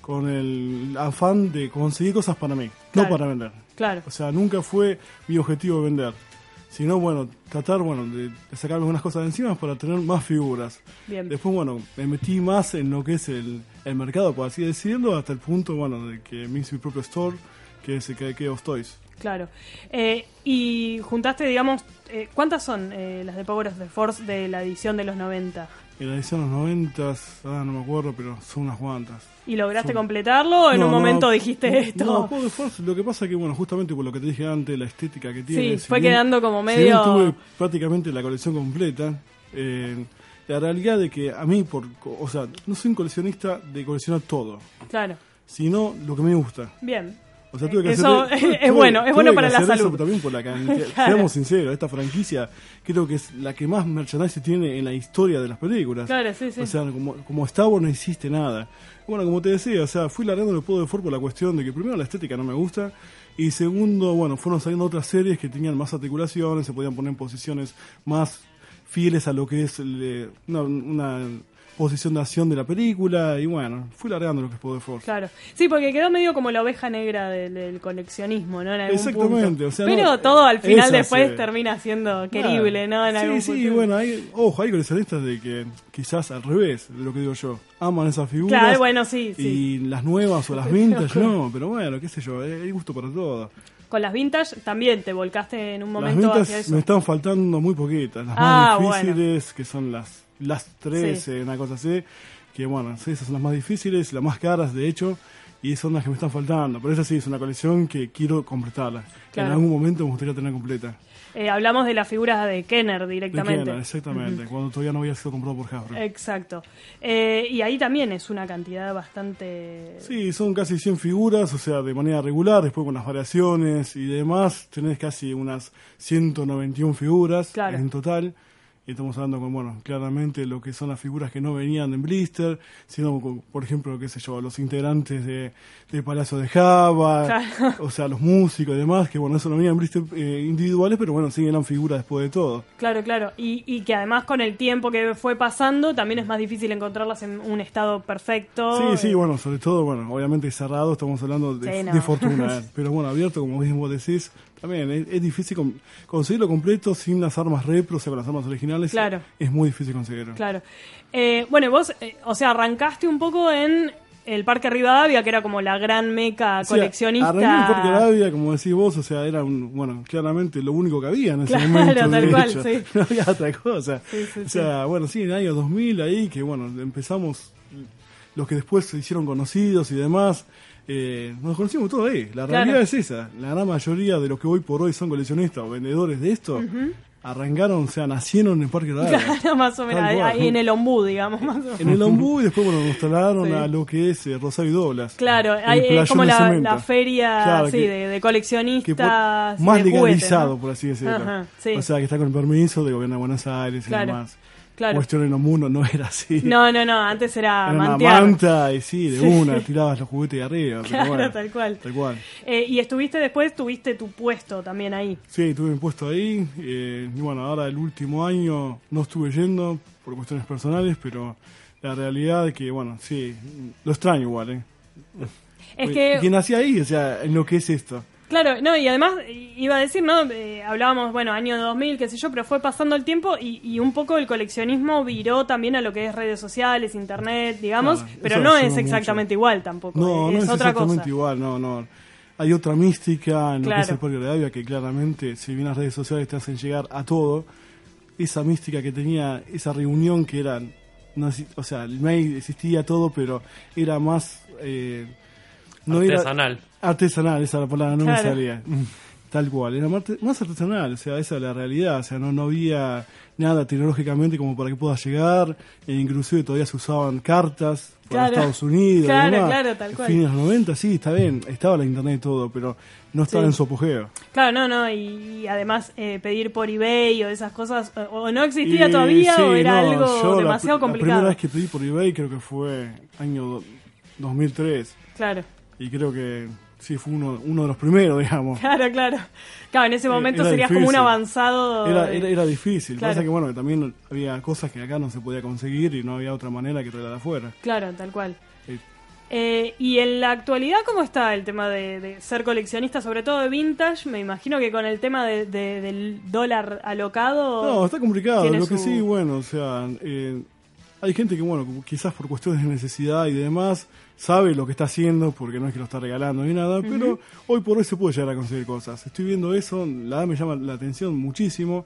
con el afán de conseguir cosas para mí, Claro. no para vender. Claro, O sea, nunca fue mi objetivo vender, sino, bueno, tratar, bueno, de, de sacarme algunas cosas de encima para tener más figuras. bien. Después, bueno, me metí más en lo que es el, el mercado, por así decirlo, hasta el punto, bueno, de que me hice mi propio store, que es el que Chaos Toys. Claro. Eh, y juntaste, digamos, eh, ¿cuántas son eh, las de Power of the Force de la edición de los 90? En la edición de los 90, ah, no me acuerdo, pero son unas cuantas. ¿Y lograste Son- completarlo o en No, un no, momento dijiste esto? No, Power Force, lo que pasa que, bueno, justamente por lo que te dije antes, la estética que tiene. Sí, si fue bien- quedando como si medio- bien tuve prácticamente la colección completa. eh, la realidad de que a mí, por, o sea, no soy un coleccionista de coleccionar todo, Claro, sino lo que me gusta. bien. O sea, tuve que Eso hacer, es bueno, es tuve bueno para la hacer eso salud. también por la cantidad. Claro. Seamos sinceros, esta franquicia creo que es la que más merchandising tiene en la historia de las películas. Claro, sí, sí. O sea, como, como Star Wars no existe nada. Bueno, como te decía, o sea, fui largando el Poder de Ford por la cuestión de que primero la estética no me gusta y segundo, bueno, fueron saliendo otras series que tenían más articulaciones, se podían poner en posiciones más fieles a lo que es el, una, una posición de acción de la película y bueno, fui largando lo que Poder Force. Claro. Sí, porque quedó medio como la oveja negra del, del coleccionismo, ¿no? En algún Exactamente, punto. o sea, Pero no, todo al final después termina siendo querible, ¿no? En sí, algún sí, punto. bueno, hay, ojo, hay coleccionistas de que quizás al revés de lo que digo yo, aman esas figuras. Claro, bueno, sí, sí. Y las nuevas o las vintage no, pero bueno, qué sé yo, eh, hay gusto para todo. Con las vintage también te volcaste en un Las momento hacia vintage eso. me están faltando muy poquitas, las Ah, más difíciles, que son las, las 13, una cosa así, que bueno, sí, esas son las más difíciles, las más caras de hecho, y son las que me están faltando. Pero esa sí es una colección que quiero completarla, que en Claro. algún momento me gustaría tener completa. Eh, hablamos de las figuras de Kenner De directamente. Kenner, exactamente, cuando todavía no había sido comprado por Hasbro. Exacto. Eh, y ahí también es una cantidad bastante... Sí, son casi 100 figuras, o sea, de manera regular, después con las variaciones y demás, tenés casi unas 191 figuras Claro. en total. Y estamos hablando con, bueno, claramente lo que son las figuras que no venían en blister, sino, con, por ejemplo, qué sé yo, los integrantes de, de Palacio de Java, Claro. o sea, los músicos y demás, que bueno, eso no venían en blister eh, individuales, pero bueno, sí eran figuras después de todo. Claro, claro. Y, y que además con el tiempo que fue pasando también es más difícil encontrarlas en un estado perfecto. Sí, sí, bueno, sobre todo, bueno, obviamente cerrado, estamos hablando de, Sí, no. de fortuna, pero bueno, abierto, como vos decís, también es, es difícil con- conseguirlo completo sin las armas repro, o sea, con las armas originales, Claro. es muy difícil conseguirlo. Claro. Eh, bueno, vos, eh, o sea, arrancaste un poco en el Parque Rivadavia, que era como la gran meca O sea, coleccionista. en Parque Arabia, como decís vos, o sea, era un, bueno, claramente lo único que había en ese Claro, momento. tal cual, hecho. sí. No había otra cosa. Sí, sí, o sea, bueno, sí, en el año 2000 ahí, que bueno, empezamos, los que después se hicieron conocidos y demás, eh, nos conocimos todos ahí. La Claro. realidad es esa. La gran mayoría de los que hoy por hoy son coleccionistas o vendedores de esto, arrancaron, o sea, nacieron en Parque Arabia. Claro, más o menos, ahí, en el ombú, digamos, más o menos. En el Ombú y después, bueno, nos trasladaron Sí. a lo que es eh, Rosario y Doblas. Claro, El hay, es playón como la, feria Claro, sí, que- de, de que por- coleccionistas. más de legalizado, ¿no? por así decirlo. Ajá, sí. O sea, que está con el permiso del gobierno de Buenos Aires Claro, y demás. Claro. Cuestión en Ombú no, no era así. No, no, no, antes era, era una manta y sí, de una, tirabas los juguetes de arriba. Claro, bueno, tal cual. Tal cual. Eh, y estuviste después, tuviste tu puesto también ahí. Sí, tuve un puesto ahí. eh, y bueno, ahora el último año no estuve yendo por cuestiones personales, pero la realidad es que, bueno, sí, lo extraño igual, ¿eh? Es que, quien nací ahí, o sea, en lo que es esto. Claro, no, y además i- iba a decir, ¿no? Eh, hablábamos, bueno, año 2000, qué sé yo, pero fue pasando el tiempo y, y un poco el coleccionismo viró también a lo que es redes sociales, internet, digamos, Claro, pero no es mucho. exactamente igual tampoco. No, eh, no es, es otra exactamente cosa. igual, no, no. Hay otra mística en lo Claro. que es el Parque de Arabia que claramente, si bien las redes sociales te hacen llegar a todo, esa mística que tenía esa reunión que era, no, o sea, el mail existía todo, pero era más... eh, no era- Artesanal. esa es la palabra, no Claro. me salía. Tal cual, era más artesanal, o sea, esa es la realidad, o sea, no, no había nada tecnológicamente como para que pueda llegar, e inclusive todavía se usaban cartas para Claro. Estados Unidos, Claro, demás. claro, tal cual. Fines de los 90, sí, está bien, estaba la internet y todo, pero no estaba Sí. en su apogeo. Claro, no, no, y, y además eh, pedir por eBay o esas cosas, o, no existía Y, todavía sí, o era no, algo la- demasiado La complicado. primera vez que pedí por eBay creo que fue año do- 2003, Claro, y creo que sí, fue uno, uno de los primeros, digamos. claro, claro. Claro, en ese momento serías como un avanzado. Era, era, era difícil. Claro. Pasa que bueno, que también había cosas que acá no se podía conseguir y no había otra manera que traerla de afuera. Claro, tal cual. Eh, Eh, y en la actualidad, ¿cómo está el tema de, de ser coleccionista, sobre todo de vintage? Me imagino que con el tema de- de- del dólar alocado. No, está complicado. Lo que su- sí, bueno, o sea, eh, hay gente que, bueno, quizás por cuestiones de necesidad y demás, sabe lo que está haciendo porque no es que lo está regalando ni nada, pero hoy por hoy se puede llegar a conseguir cosas. Estoy viendo eso, la me llama la atención muchísimo,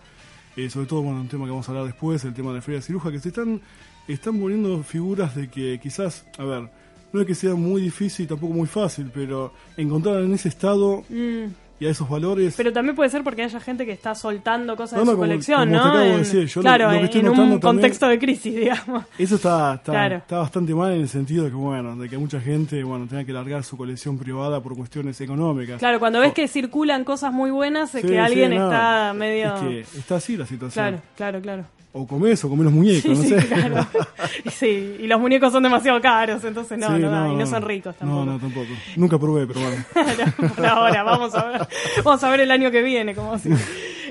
eh, sobre todo, bueno, un tema que vamos a hablar después, el tema de la feria ciruja, que se están, están poniendo figuras de que quizás, a ver, no es que sea muy difícil, tampoco muy fácil, pero encontrar en ese estado Mm, y a esos valores. Pero también puede ser porque haya gente que está soltando cosas No, de su como- colección, como te ¿no? acabo de decir, yo claro, lo que en- estoy en un también- contexto de crisis, digamos. Eso está, está, Claro. está bastante mal en el sentido de que, bueno, de que mucha gente, bueno, tenga que largar su colección privada por cuestiones económicas. Claro, cuando ves que circulan cosas muy buenas, es Sí, que alguien está medio... Es que está así la situación. Claro, claro, claro. O comes o comes los muñecos, Sí, no sí, sé. claro. Sí, y los muñecos son demasiado caros, entonces no, Sí, no, da, y no son ricos tampoco. No, no, tampoco. Nunca probé, pero bueno. No, por ahora, vamos a ver. Vamos a ver el año que viene, como si.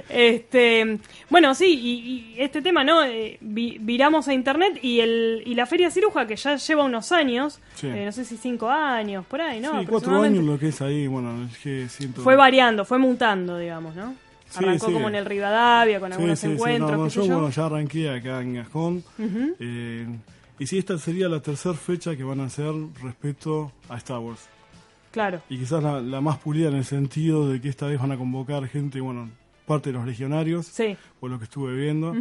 Este, bueno, sí, y, y este tema, ¿no? Eh, vi- viramos a internet y el y la Feria Ciruja, que ya lleva unos años, Sí. eh, no sé si cinco años, por ahí, ¿no? sí, cuatro años lo que es ahí, bueno, el G100. Fue variando, fue mutando, digamos, ¿no? Sí, Arrancó sí. como en el Rivadavia, con Sí, algunos sí, sí, encuentros, no, no, yo, yo. bueno, ya arranqué acá en Gajón. eh, y sí, esta sería la tercera fecha que van a hacer respecto a Star Wars. Claro, Y quizás la, la más pulida en el sentido de que esta vez van a convocar gente, bueno, parte de los legionarios, sí. por lo que estuve viendo.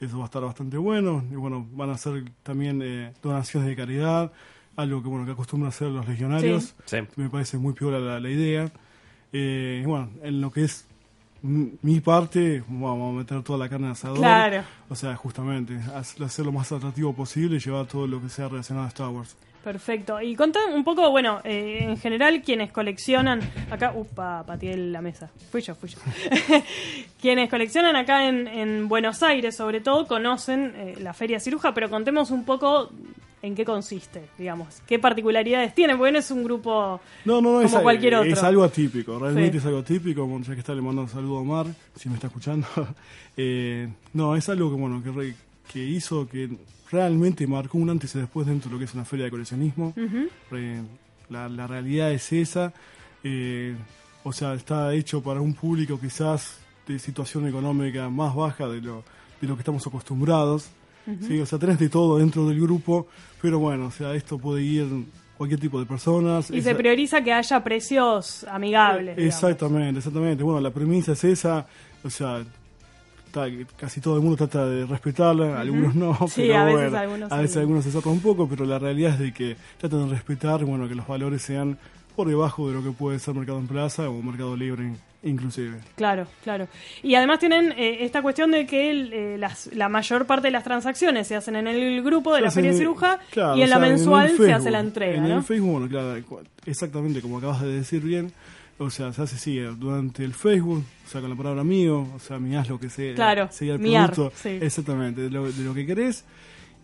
Eso va a estar bastante bueno. Y bueno, van a hacer también eh, donaciones de caridad, algo que bueno que acostumbran a hacer los legionarios. Sí. Me parece muy piola la, la idea. Eh, bueno, en lo que es mi parte, vamos a meter toda la carne asador. Claro. O sea, justamente, hacer lo más atractivo posible y llevar todo lo que sea relacionado a Star Wars. Perfecto. Y contá un poco, bueno, eh, en general quienes coleccionan acá, upa, pateé la mesa. Fui yo, fui yo. quienes coleccionan acá en, en Buenos Aires, sobre todo, conocen eh, la Feria Ciruja, pero contemos un poco en qué consiste, digamos, qué particularidades tiene, porque no es un grupo No, no, no, como es, cualquier otro. es algo atípico, realmente Sí. es algo atípico, bueno, ya que está le mando un saludo a Omar, si me está escuchando. Eh, no, es algo que bueno que, re- que hizo que realmente marcó un antes y después dentro de lo que es una feria de coleccionismo. Re- la, la realidad es esa, eh, o sea, está hecho para un público quizás de situación económica más baja de lo, de lo que estamos acostumbrados. Sí, o sea, tenés de todo dentro del grupo, pero bueno, o sea, esto puede ir cualquier tipo de personas. Y se prioriza que haya precios amigables. digamos. Exactamente, exactamente. Bueno, la premisa es esa, o sea, está- casi todo el mundo trata de respetarla, algunos no, Sí, pero a veces bueno, algunos a veces sí. algunos se sacan un poco, pero la realidad es de que tratan de respetar, bueno, que los valores sean por debajo de lo que puede ser Mercado en Plaza o Mercado Libre inclusive. Claro, claro. Y además tienen eh, esta cuestión de que el, eh, las- la mayor parte de las transacciones se hacen en el grupo de Se la Feria Ciruja claro, y en o la sea, mensual se Facebook, hace la entrega, En ¿no? el Facebook, bueno, claro, exactamente como acabas de decir bien. O sea, se hace sí, durante el Facebook, o sea, con la palabra mío, o sea, mi haz lo que sea, Claro, sea el miar, producto, sí. exactamente, de lo, de lo que querés.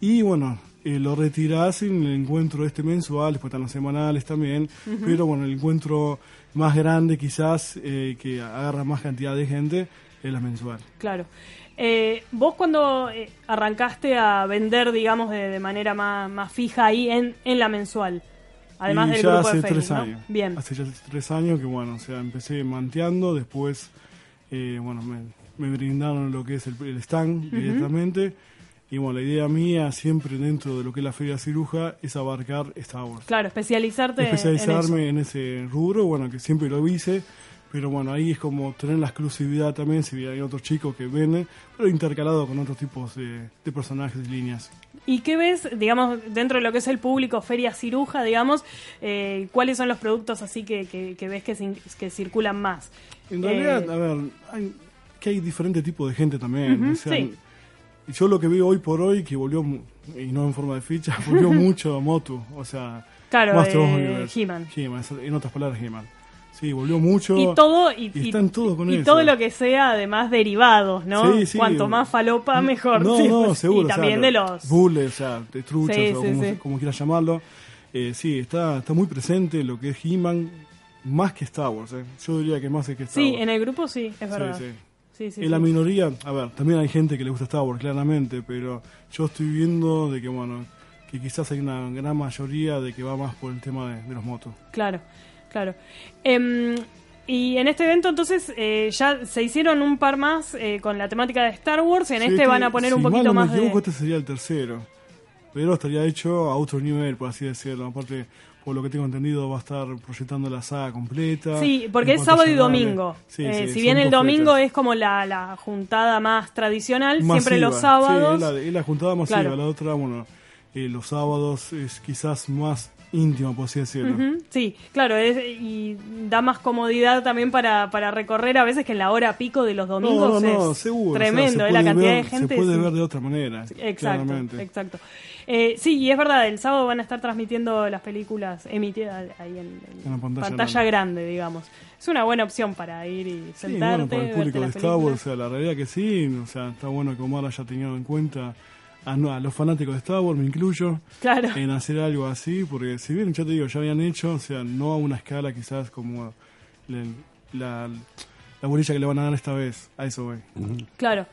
Y bueno, eh, lo retirás en el encuentro este mensual, después están los semanales también, pero bueno, el encuentro más grande quizás, eh, que agarra más cantidad de gente, es la mensual. Claro. Eh, vos cuando eh, arrancaste a vender, digamos, de, de manera más, más fija ahí en, en la mensual, además Y del ya grupo hace de Facebook, tres ¿no? años. Bien. Hace ya tres años que, bueno, o sea, empecé manteando, después, eh, bueno, me, me brindaron lo que es el, el stand directamente. Y bueno, la idea mía, siempre dentro de lo que es la Feria Ciruja, es abarcar Star Wars. Claro, especializarte en eso. Especializarme en, ese rubro, bueno, que siempre lo hice. Pero bueno, ahí es como tener la exclusividad también, si bien hay otros chicos que venden, pero intercalado con otros tipos de, de personajes y líneas. ¿Y qué ves, digamos, dentro de lo que es el público Feria Ciruja, digamos, eh, cuáles son los productos así que, que, que ves que, circulan más? En realidad, Eh, a ver, hay, que hay diferentes tipos de gente también. Ujú, o sea, sí. Yo lo que veo hoy por hoy, que volvió, y no en forma de ficha, volvió mucho a Motu. O sea, Claro, Master of eh, Universe. He-Man. He-Man, en otras palabras, He-Man. Sí, volvió mucho. Y todo, y, y están todos con y eso. todo lo que sea, además, derivados, ¿no? Sí, sí. Cuanto más falopa, mejor. No, Sí, no, pues, seguro. Y o sea, también de los... Bullets, o sea, de truchos, Sí, o sí, como, sí. como quieras llamarlo. Eh, sí, está, está muy presente lo que es He-Man, más que Star Wars. eh. Yo diría que más es que Star Sí, Wars. en el grupo sí, es verdad. Sí, Sí, sí. sí. en la sí. minoría, a ver, también hay gente que le gusta Star Wars, claramente, pero yo estoy viendo de que, bueno, que quizás hay una gran mayoría de que va más por el tema de, de los motos. Claro, claro. Em, y en este evento entonces eh, ya se hicieron un par más eh, con la temática de Star Wars. En este van a poner un poquito mal no más me equivoco, de... este sería el tercero. Pero estaría hecho a otro nivel, por así decirlo. Aparte, por lo que tengo entendido, va a estar proyectando la saga completa. Sí, porque es sábado y domingo. Sí, Eh, sí, si bien el domingo fechas. es como la, la juntada más tradicional, siempre Masiva. los sábados... Sí, es la, es la juntada masiva. Claro. La otra, bueno, eh, los sábados es quizás más íntima, por así decirlo. Ujú, Sí, claro, es, y da más comodidad también para, para recorrer a veces que en la hora pico de los No, domingos no, no, es seguro. o sea, tremendo, se ¿eh? la cantidad ver- de gente. Se puede sí. ver de otra manera. Exacto, claramente. exacto. Eh, sí, y es verdad, el sábado van a estar transmitiendo las películas emitidas ahí en, en En la pantalla pantalla grande. grande. digamos. Es una buena opción para ir y Sí, sentarte, bueno, para el público de Star Wars, o sea, la realidad que sí, o sea, está bueno que Omar haya tenido en cuenta a, no- a los fanáticos de Star Wars, me incluyo, Claro. en hacer algo así, porque si bien ya te digo, ya habían hecho, o sea, no a una escala quizás como la, la bolilla que le van a dar esta vez, a eso voy. Claro.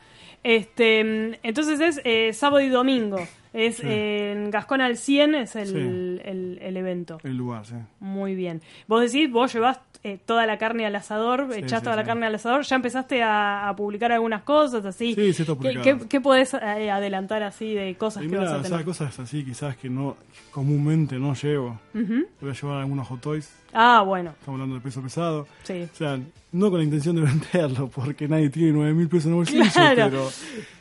Este, mm, entonces es eh, sábado y domingo. Es en Gascón al 100 es el, Sí. el- el evento. El lugar, sí. Muy bien. Vos decís, vos llevás eh, toda la carne al asador, Sí, echás sí, toda la sí. carne al asador, ya empezaste a, a publicar algunas cosas así. Sí, sí ¿Qué, qué, qué podés eh, adelantar así de cosas Y que vas mira, a o sea, tener? cosas así quizás que no comúnmente no llevo. Ujú. Voy a llevar algunos hot toys, Ah, bueno, estamos hablando de peso pesado. sí. O sea, no con la intención de venderlo, porque nadie tiene 9 mil pesos en el bolsillo, Claro. pero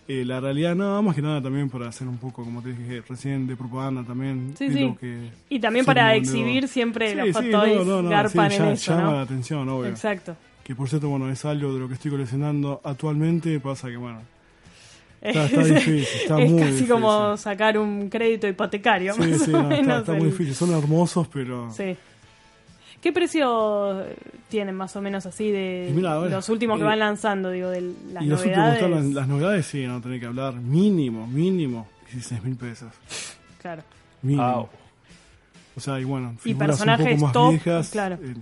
eh, la realidad, no, más que nada también para hacer un poco, como te dije recién, de propaganda también. Sí, sí. que- Y también para exhibir siempre Sí, los hot toys no, no, no, garpan sí, en ya- eso, llama la atención, obvio. Exacto. Que por cierto, bueno, es algo de lo que estoy coleccionando actualmente, pasa que, bueno, Está- está difícil, está es muy casi difícil. como sacar un crédito hipotecario, sí, más sí, o no, está, menos. está muy el- difícil. Son hermosos, pero... Sí. ¿Qué precio tienen más o menos así de mira, ver, los últimos que eh, van lanzando, digo, de las y los últimos novedades? están las, las novedades, sí, no tener que hablar. Mínimo, mínimo, 16 mil pesos. Claro. Mínimo. Au. O sea, y bueno, Y figuras un personajes poco más top, viejas, claro. eh,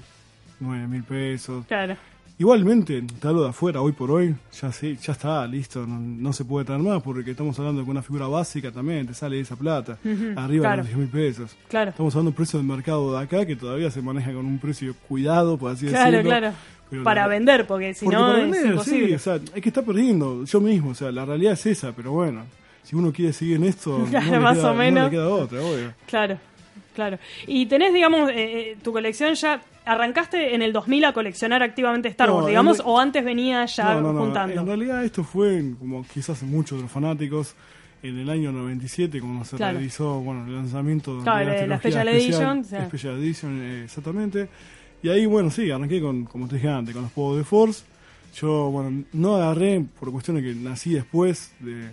9 mil pesos. Claro. Igualmente, te hablo de afuera, hoy por hoy, ya sí, ya está, listo, no, no se puede traer más porque estamos hablando de una figura básica también te sale esa plata, arriba claro. de los 10 mil pesos. Claro. Estamos hablando de un precio del mercado de acá que todavía se maneja con un precio cuidado, por así Claro, decirlo. claro. pero Para vender, porque si porque no para es imposible. Sí, o sea, hay que estar perdiendo, yo mismo, o sea, la realidad es esa, pero bueno, si uno quiere seguir en esto, Claro, no, más queda, o menos. no le queda otra, obvio. Claro, claro. Y tenés, digamos, eh, eh, tu colección ya. ¿Arrancaste en el 2000 a coleccionar activamente Star Wars, digamos, o antes venía ya No, no, no, juntando? En realidad esto fue, como quizás muchos de los fanáticos, en el año 97, cuando se Claro. realizó bueno, el lanzamiento Claro, de la Special Edition, sí. Special Edition, eh, exactamente. Y ahí, bueno, sí, arranqué con, como te dije antes, con los juegos de Force. Yo, bueno, no agarré por cuestiones que nací después de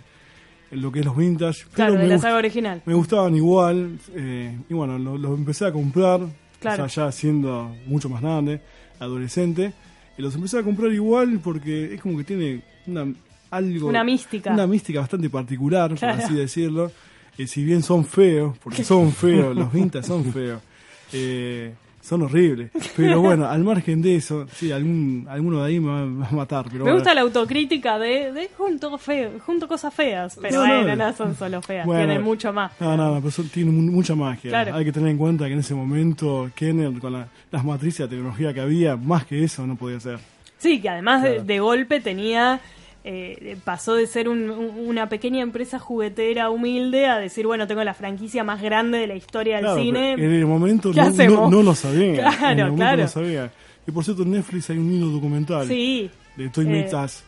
lo que es los vintage. claro, pero de la saga original. me gustaban igual. eh, y bueno, los lo empecé a comprar, Claro. o sea, ya siendo mucho más grande, adolescente. Y los empecé a comprar igual porque es como que tiene una, algo... Una mística. Una mística bastante particular, Claro. por así decirlo. Eh, si bien son feos, porque son feos, los vintage son feos, eh, son horribles. Pero bueno, al margen de eso, sí, algún, alguno de ahí me va, a matar. Pero Me bueno. gusta la autocrítica de, de junto, feo, junto cosas feas, pero No, no, bueno, no. no son solo feas, Bueno, tienen mucho más. No, no, no, pero son- mucha magia. Claro. Hay que tener en cuenta que en ese momento Kenner, con la- las matrices de tecnología que había, más que eso no podía ser. Sí, que además de golpe tenía. Eh, pasó de ser un- un- una pequeña empresa juguetera humilde a decir, bueno, tengo la franquicia más grande de la historia del Claro, cine. en el momento ¿Qué no, no, lo sabía. Claro, en el momento claro. no lo sabía. Y por cierto, en Netflix hay un lindo documental Sí. de Toy eh,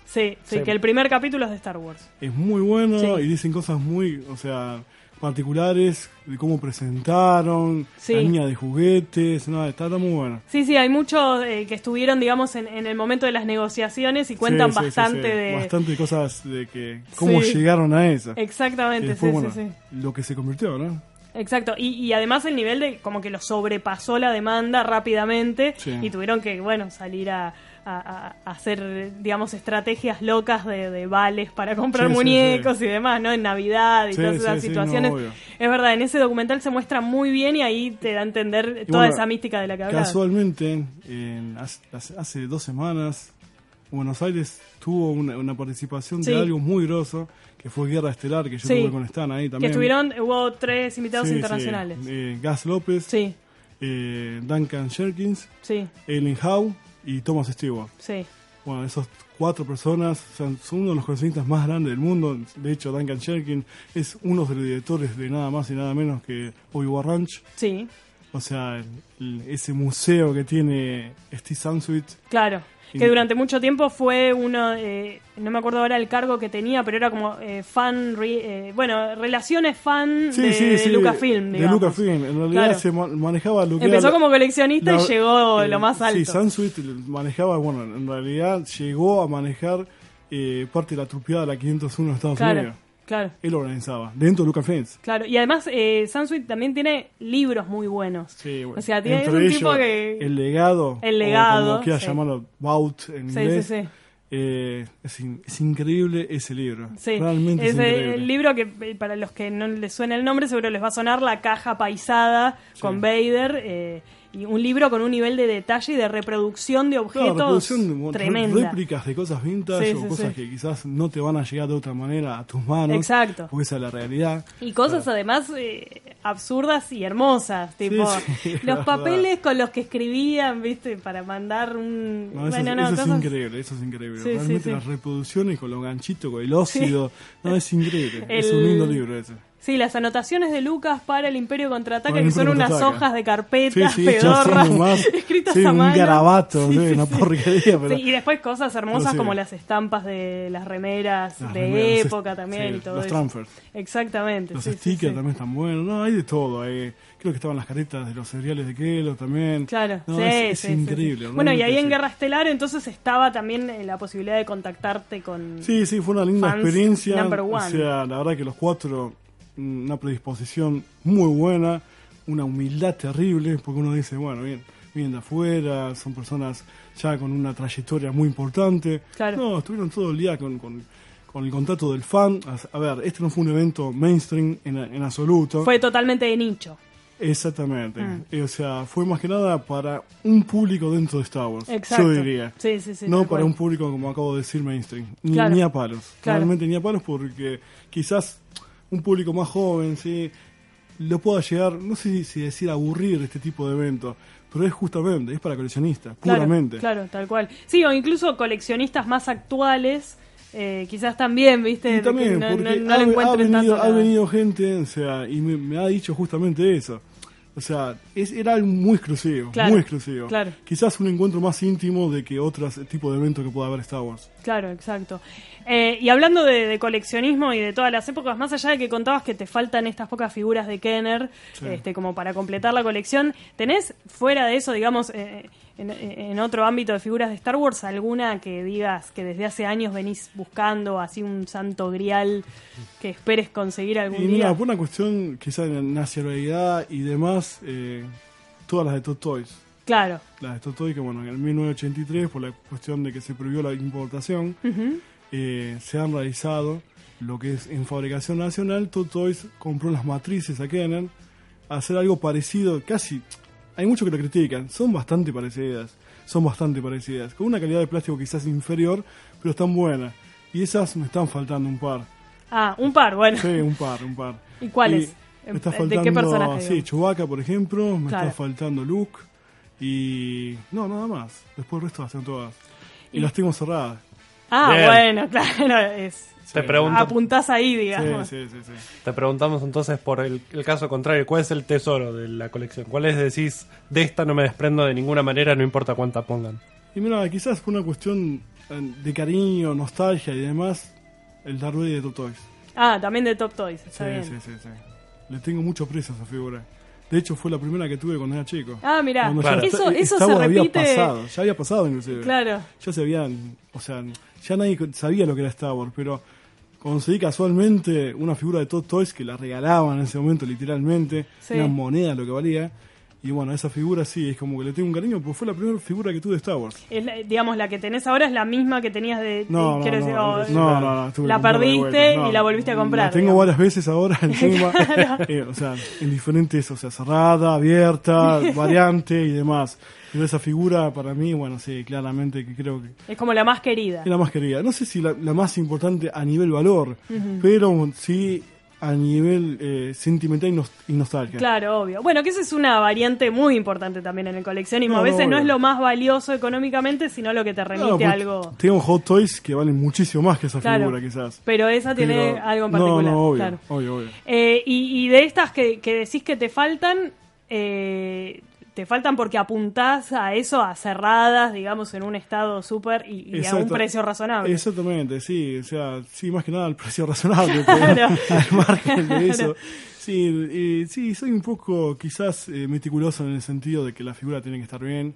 sí, sí, Sí. que el primer capítulo es de Star Wars. Es muy bueno Sí. y dicen cosas muy, o sea, particulares de cómo presentaron, Sí. la línea de juguetes, no, está, está muy bueno. Sí, sí, hay muchos eh, que estuvieron, digamos, en, en el momento de las negociaciones y cuentan Sí, sí, bastante de... Bastante cosas de que, cómo llegaron a eso. Exactamente, después, sí, bueno, sí, sí. lo que se convirtió, ¿no? Exacto, y, y además el nivel de como que lo sobrepasó la demanda rápidamente y tuvieron que, bueno, salir a, a- a hacer, digamos, estrategias locas de, de vales para comprar Sí, sí, muñecos y demás, ¿no? En Navidad y todas esas situaciones. no, es verdad, en ese documental se muestra muy bien y ahí te da a entender Y toda bueno, esa mística de la que hablaba. Casualmente, en- hace, dos semanas, Buenos Aires tuvo una, una participación de algo muy grosso, que fue Guerra Estelar, que yo tuve con Stan ahí Que también. estuvieron, hubo tres invitados internacionales. Eh, Gas López, Sí, eh, Duncan Jerkins, sí, Ellen Howe y Thomas Stewart. sí. Bueno, esos cuatro personas o sea, son uno de los coleccionistas más grandes del mundo. De hecho, Duncan Jerkins es uno de los directores de nada más y nada menos que Obi-Wan Ranch. Sí, O sea, el- ese museo que tiene Steve Sansweet. claro. Que durante mucho tiempo fue uno, eh, no me acuerdo ahora el cargo que tenía, pero era como eh, fan, re- eh, bueno, relaciones fan Sí, de, sí, de sí, Lucasfilm, De. Lucasfilm. En realidad Claro. se ma- manejaba lo que Empezó era como coleccionista y llegó eh, lo más alto. Sí, Sansuit manejaba, bueno, en realidad llegó a manejar eh, parte de la trupeada de la 501 de Estados claro, Unidos. Claro. Él organizaba, dentro de Lucasfilms. Claro, y además eh, Sansuit también tiene libros muy buenos. Sí, bueno. O sea, tiene, es Entre un tipo que... El legado. El legado, O como quieras sí. llamarlo, Bout en Sí, inglés. sí, sí. eh, es, in- es increíble ese libro. Sí, Realmente es es, increíble. el libro que eh, para los que no les suena el nombre seguro les va a sonar la caja paisada con Vader eh, y un libro con un nivel de detalle y de reproducción de Claro, objetos reproducción mo- tremenda. réplicas de cosas vintage Sí, o sí, cosas sí. que quizás no te van a llegar de otra manera a tus manos. Exacto. Porque esa es la realidad. Y cosas además eh, absurdas y hermosas, tipo los papeles con los que escribían, viste, para mandar un... No, eso, bueno, es- no, eso es increíble, eso es increíble. Realmente las reproducciones con los ganchitos, con el óxido. No, es increíble. Es un lindo libro ese. Sí, las anotaciones de Lucas para el Imperio Contraataca, Para el que son unas hojas de carpetas, Sí, sí, pedorras, nomás- escritas sí, a un mano. garabato, Sí, sí, sí, una porquería. Pero, Sí, y después cosas hermosas como las estampas de las remeras Las de remeras, época también y todo los eso. transfers. Exactamente. Los stickers también están buenos. No, hay de todo. eh. Creo que estaban las caretas de los cereales de Kelo también. Claro, No, sí, es, increíble. Bueno, y ahí en. Guerra Estelar entonces estaba también eh, la posibilidad de contactarte con... Sí, sí, fue una linda experiencia. number O sea, la verdad que los cuatro, una predisposición muy buena, una humildad terrible, porque uno dice, bueno, bien, vienen de afuera, son personas ya con una trayectoria muy importante. Claro. No, estuvieron todo el día con, con, con el contacto del fan. A, ver, este no fue un evento mainstream en, en absoluto. Fue totalmente de nicho. Exactamente. Mm. Eh, O sea, fue más que nada para un público dentro de Star Wars. Exacto. Yo diría. Sí, sí, sí. no para un público, como acabo de decir, mainstream. Ni, Claro. ni a palos. Claro. Realmente ni a palos porque quizás un público más joven, sí, lo pueda llegar, no sé si- decir aburrir este tipo de eventos, pero es justamente, es para coleccionistas, Claro, puramente. Claro, tal cual. Sí, o incluso coleccionistas más actuales, eh, quizás también, viste, Y también, no, porque no- no ha, le ha encuentren venido, tanto ha venido gente, o sea, y me, me ha dicho justamente eso. O sea, es, era algo muy exclusivo, Claro, muy exclusivo. claro. Quizás un encuentro más íntimo de que otros tipos de eventos que pueda haber Star Wars. Claro, exacto. Eh, y hablando de, de coleccionismo y de todas las épocas, más allá de que contabas que te faltan estas pocas figuras de Kenner, Sí. este, como para completar la colección, ¿tenés fuera de eso, digamos, eh, en, en otro ámbito de figuras de Star Wars, alguna que digas que desde hace años venís buscando, así un santo grial que esperes conseguir algún Y día? mira, por una cuestión quizás de nacionalidad y demás, eh, todas las de Tot Toys. Claro. Las de Tot Toys, que bueno, en el 1983, por la cuestión de que se prohibió la importación, Ujú. Eh, se han realizado lo que es en fabricación nacional. Tot Toys compró las matrices a a hacer algo parecido, casi. Hay muchos que lo critican, son bastante parecidas. Son bastante parecidas. Con una calidad de plástico quizás inferior, pero están buenas. Y esas me están faltando un par. Ah, un par, bueno. Sí, un par, un par. ¿Y cuáles? Me está ¿De faltando, qué personaje, Sí? Chewbacca, por ejemplo. Me Claro. está faltando Luke. Y. No, nada más. Después el resto las tengo todas. Y, Y- las tengo cerradas. Ah, Bien. bueno, claro, es... Te, pregunto, Apuntás ahí, digamos. sí, sí, sí. te preguntamos entonces por el, el caso contrario, ¿cuál es el tesoro de la colección? ¿Cuál es decís, de esta no me desprendo de ninguna manera, no importa cuánta pongan? Y mira, quizás por una cuestión eh, de cariño, nostalgia y demás, el Vader de Top Toys. Ah, también de Top Toys, está Sí, bien. sí, sí, sí. Le tengo mucho precio a esa figura. De hecho, fue la primera que tuve cuando era chico. Ah, mirá, Cuando Claro. eso, eso se Wars había repite... pasado, ya había pasado inclusive. Claro, Ya se habían, o sea, ya nadie sabía lo que era Star Wars, pero conseguí casualmente una figura de Todd Toys que la regalaban en ese momento literalmente, Sí. una moneda lo que valía. Y bueno, esa figura sí, es como que le tengo un cariño, porque fue la primera figura que tuve de Star Wars. es la- digamos, la que tenés ahora es la misma que tenías de... No, de- no, quiero no, decir, no, oh, no, no, no, tuve que La perdiste y la volviste a comprar. La tengo digamos. varias veces ahora encima, eh, o sea, en diferentes, o sea, cerrada, abierta, variante y demás. Pero esa figura para mí, bueno, sí, claramente que creo que Es como la más querida. es la más querida. No sé si la, la más importante a nivel valor, pero sí a nivel eh, sentimental y, nos- y nostalgia. Claro, obvio. Bueno, que esa es una variante muy importante también en el coleccionismo. No, a veces no, no es lo más valioso económicamente, sino lo que te remite a algo. Tengo Hot Toys que valen muchísimo más que esa Claro. figura, quizás. Pero esa tiene Pero- algo en particular. No, obvio, claro. obvio, obvio. Eh, y, y de estas que, que decís que te faltan, eh, te faltan porque apuntás a eso, a cerradas, digamos, en un estado súper y, y a un precio razonable. Exactamente, sí, o sea, sí, más que nada el precio razonable, Claro. al margen de eso. Sí, eh, sí, soy un poco quizás eh, meticuloso en el sentido de que la figura tiene que estar bien.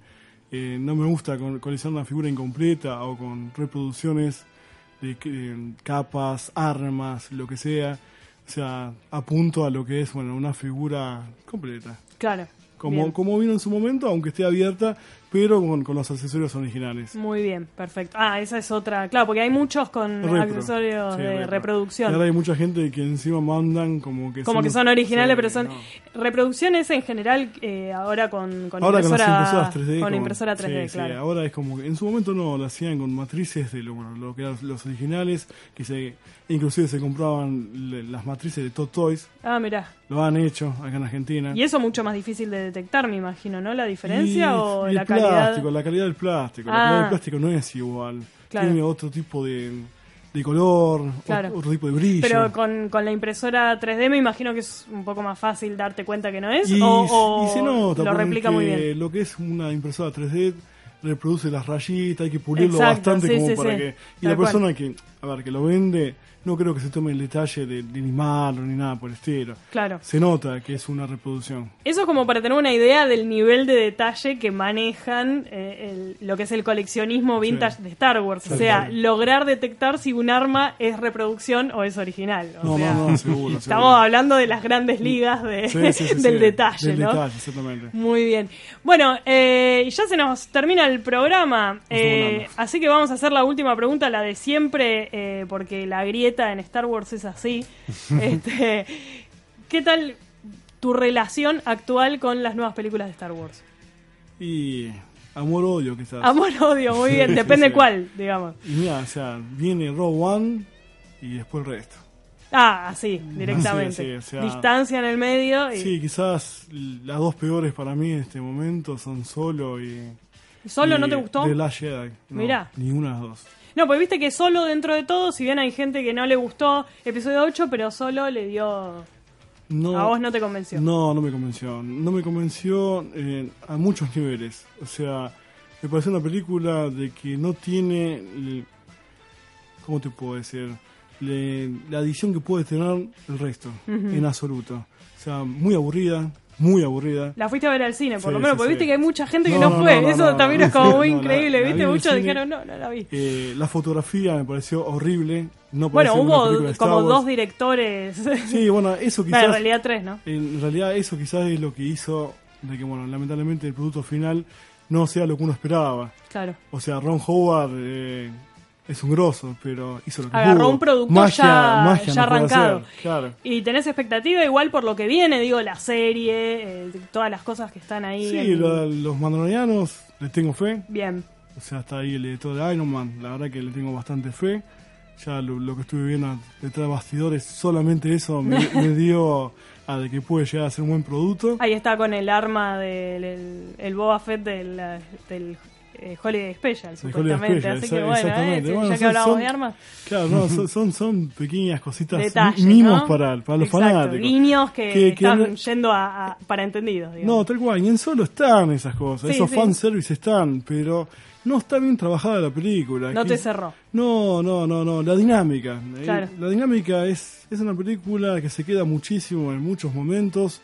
Eh, no me gusta co- coleccionar una figura incompleta o con reproducciones de eh, capas, armas, lo que sea. O sea, apunto a lo que es, bueno, una figura completa. Claro. Como, bien. como vino en su momento, aunque esté abierta, pero con, con los accesorios originales. Muy bien, perfecto. Ah, esa es otra. Claro, porque hay muchos con Repro. accesorios Sí, de repro. reproducción. Y ahora hay mucha gente que encima mandan como que Como que son originales, pero son no. reproducciones en general eh, ahora con, con Ahora con las impresora, impresoras 3D. con como- impresora 3D, sí, sí, claro. ahora es como que en su momento no, lo hacían con matrices de lo, bueno, lo que eran los originales, que se inclusive se compraban le- las matrices de Tot Toys, Ah, mirá. lo han hecho acá en Argentina. Y eso mucho más difícil de detectar, me imagino, ¿no? La diferencia Y- o y la el calidad. plástico, la calidad del plástico, la Ah. calidad del plástico no es igual. Claro. Tiene otro tipo de, de color, Claro. otro tipo de brillo. Pero con, con la impresora 3D me imagino que es un poco más fácil darte cuenta que no es. Y, o o y se nota, lo replica muy bien. Lo que es una impresora 3D reproduce las rayitas, hay que pulirlo Exacto, bastante sí, como sí, para sí. que. Y Tal la cual. persona que, a ver, que lo vende, no creo que se tome el detalle de, de limarlo ni nada por el estilo. Claro. Se nota que es una reproducción. Eso es como para tener una idea del nivel de detalle que manejan eh, el- lo que es el coleccionismo vintage Sí. de Star Wars. O sea, lograr detectar si un arma es reproducción o es original. O No, sea, no, no, seguro. Estamos seguro. hablando de las grandes ligas de, Sí, sí, sí, del detalle, Del ¿no? detalle, exactamente. Muy bien. Bueno, eh, ya se nos termina el programa, eh, así que vamos a hacer la última pregunta, la de siempre, porque la grieta en Star Wars es así. este, ¿Qué tal tu relación actual con las nuevas películas de Star Wars? Y amor-odio, quizás. Amor-odio, muy bien, depende sí. cuál, digamos. Y mira, o sea, viene Rogue One y después el resto. Ah, así, directamente. Sí, sí, o sea- Distancia en el medio y Sí, quizás las dos peores para mí en este momento son Solo y. solo y no te gustó. The Last Jedi. No, Mirá. Ninguna de las dos. No, porque viste que solo dentro de todo, si bien hay gente que no le gustó episodio 8, pero solo le dio... No, A vos no te convenció. No, no me convenció. No me convenció eh, a muchos niveles. O sea, me pareció una película de que no tiene. el- ¿Cómo te puedo decir? Le- la adición que puede tener el resto, en absoluto. O sea, muy aburrida, muy aburrida. La fuiste a ver al cine, por Sí, lo menos, sí, porque sí. viste que hay mucha gente que No, fue. no, no, Eso también es como muy la- increíble, la ¿viste? Muchos dijeron, no, no la vi. Eh, la fotografía me pareció horrible. No bueno, hubo como dos directores. Sí, bueno, eso quizás. en realidad tres, ¿no? En realidad eso quizás es lo que hizo de que, bueno, lamentablemente el producto final no sea lo que uno esperaba. Claro. O sea, Ron Howard eh, es un grosso, pero hizo lo que Agarró pudo. un producto Magia- ya, magia ya no arrancado. hacer, Claro. Y tenés expectativa igual por lo que viene, digo, la serie, eh, todas las cosas que están ahí. Sí, en- lo- los mandalorianos les tengo fe. Bien. O sea, está ahí el editor de Iron Man. La verdad que le tengo bastante fe. Ya lo, lo que estuve viendo detrás de bastidores, solamente eso me, me dio a de que puede llegar a ser un buen producto. Ahí está con el arma del el, el Boba Fett del, del eh, Holiday Special, supuestamente. Holiday Así que bueno, eh, ya que hablamos son- de armas, Claro, no, son, son, son pequeñas cositas, detalles. mimos ¿no? para, para los Exacto, fanáticos. Guiños que, Que- que están yendo a, a- para entendidos. digamos. No, tal cual, y en solo están esas cosas, Sí, esos sí. fanservice están, pero no está bien trabajada la película. No que- te cerró. No, no, no, no, la dinámica. eh, Claro. La dinámica es, es una película que se queda muchísimo en muchos momentos.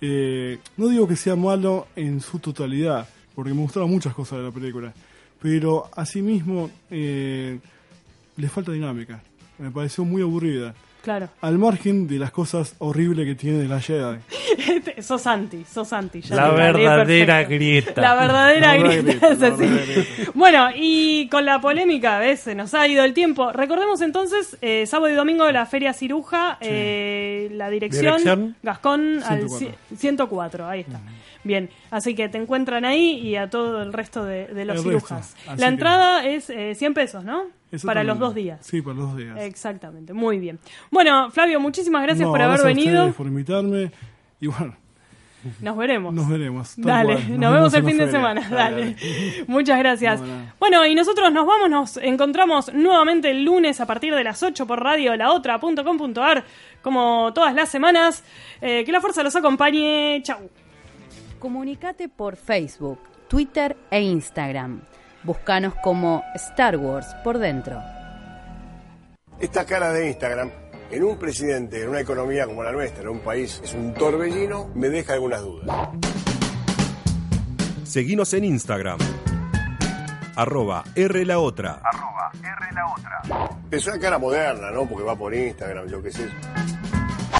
Eh, no digo que sea malo en su totalidad, porque me gustaron muchas cosas de la película, pero asimismo eh, le falta dinámica. Me pareció muy aburrida. Claro. Al margen de las cosas horribles que tiene de la Jedi. sos anti, sos anti. ya La verdadera grieta. La verdadera La grieta. grieta, es la así. verdadera grieta. Bueno, y con la polémica, ¿ves? Se nos ha ido el tiempo. Recordemos entonces, eh, sábado y domingo de la Feria Ciruja, eh, la dirección, Dirección. Gascón al 104. ci- 104, ahí está. Bien, así que te encuentran ahí y a todo el resto de, de los El cirujas. La que- entrada es eh, 100 pesos, ¿no? Para los dos días. Sí, para los dos días. Exactamente, muy bien. Bueno, Flavio, muchísimas gracias No, por haber gracias venido. por invitarme. Y bueno, Nos veremos. nos veremos. tal Dale, cual. nos, vemos el fin de semana. Dale. Muchas gracias. Bueno. Bueno, y nosotros nos vamos, nos encontramos nuevamente el lunes a partir de las 8 por radio laotra.com.ar, como todas las semanas. Eh, que la fuerza los acompañe. Chau. Comunicate por Facebook, Twitter e Instagram. Búscanos como Star Wars por dentro. Esta cara de Instagram en un presidente, en una economía como la nuestra, en un país, es un torbellino, me deja algunas dudas. Seguinos en Instagram. Arroba R la otra. Es una cara moderna, ¿no? Porque va por Instagram, yo qué sé.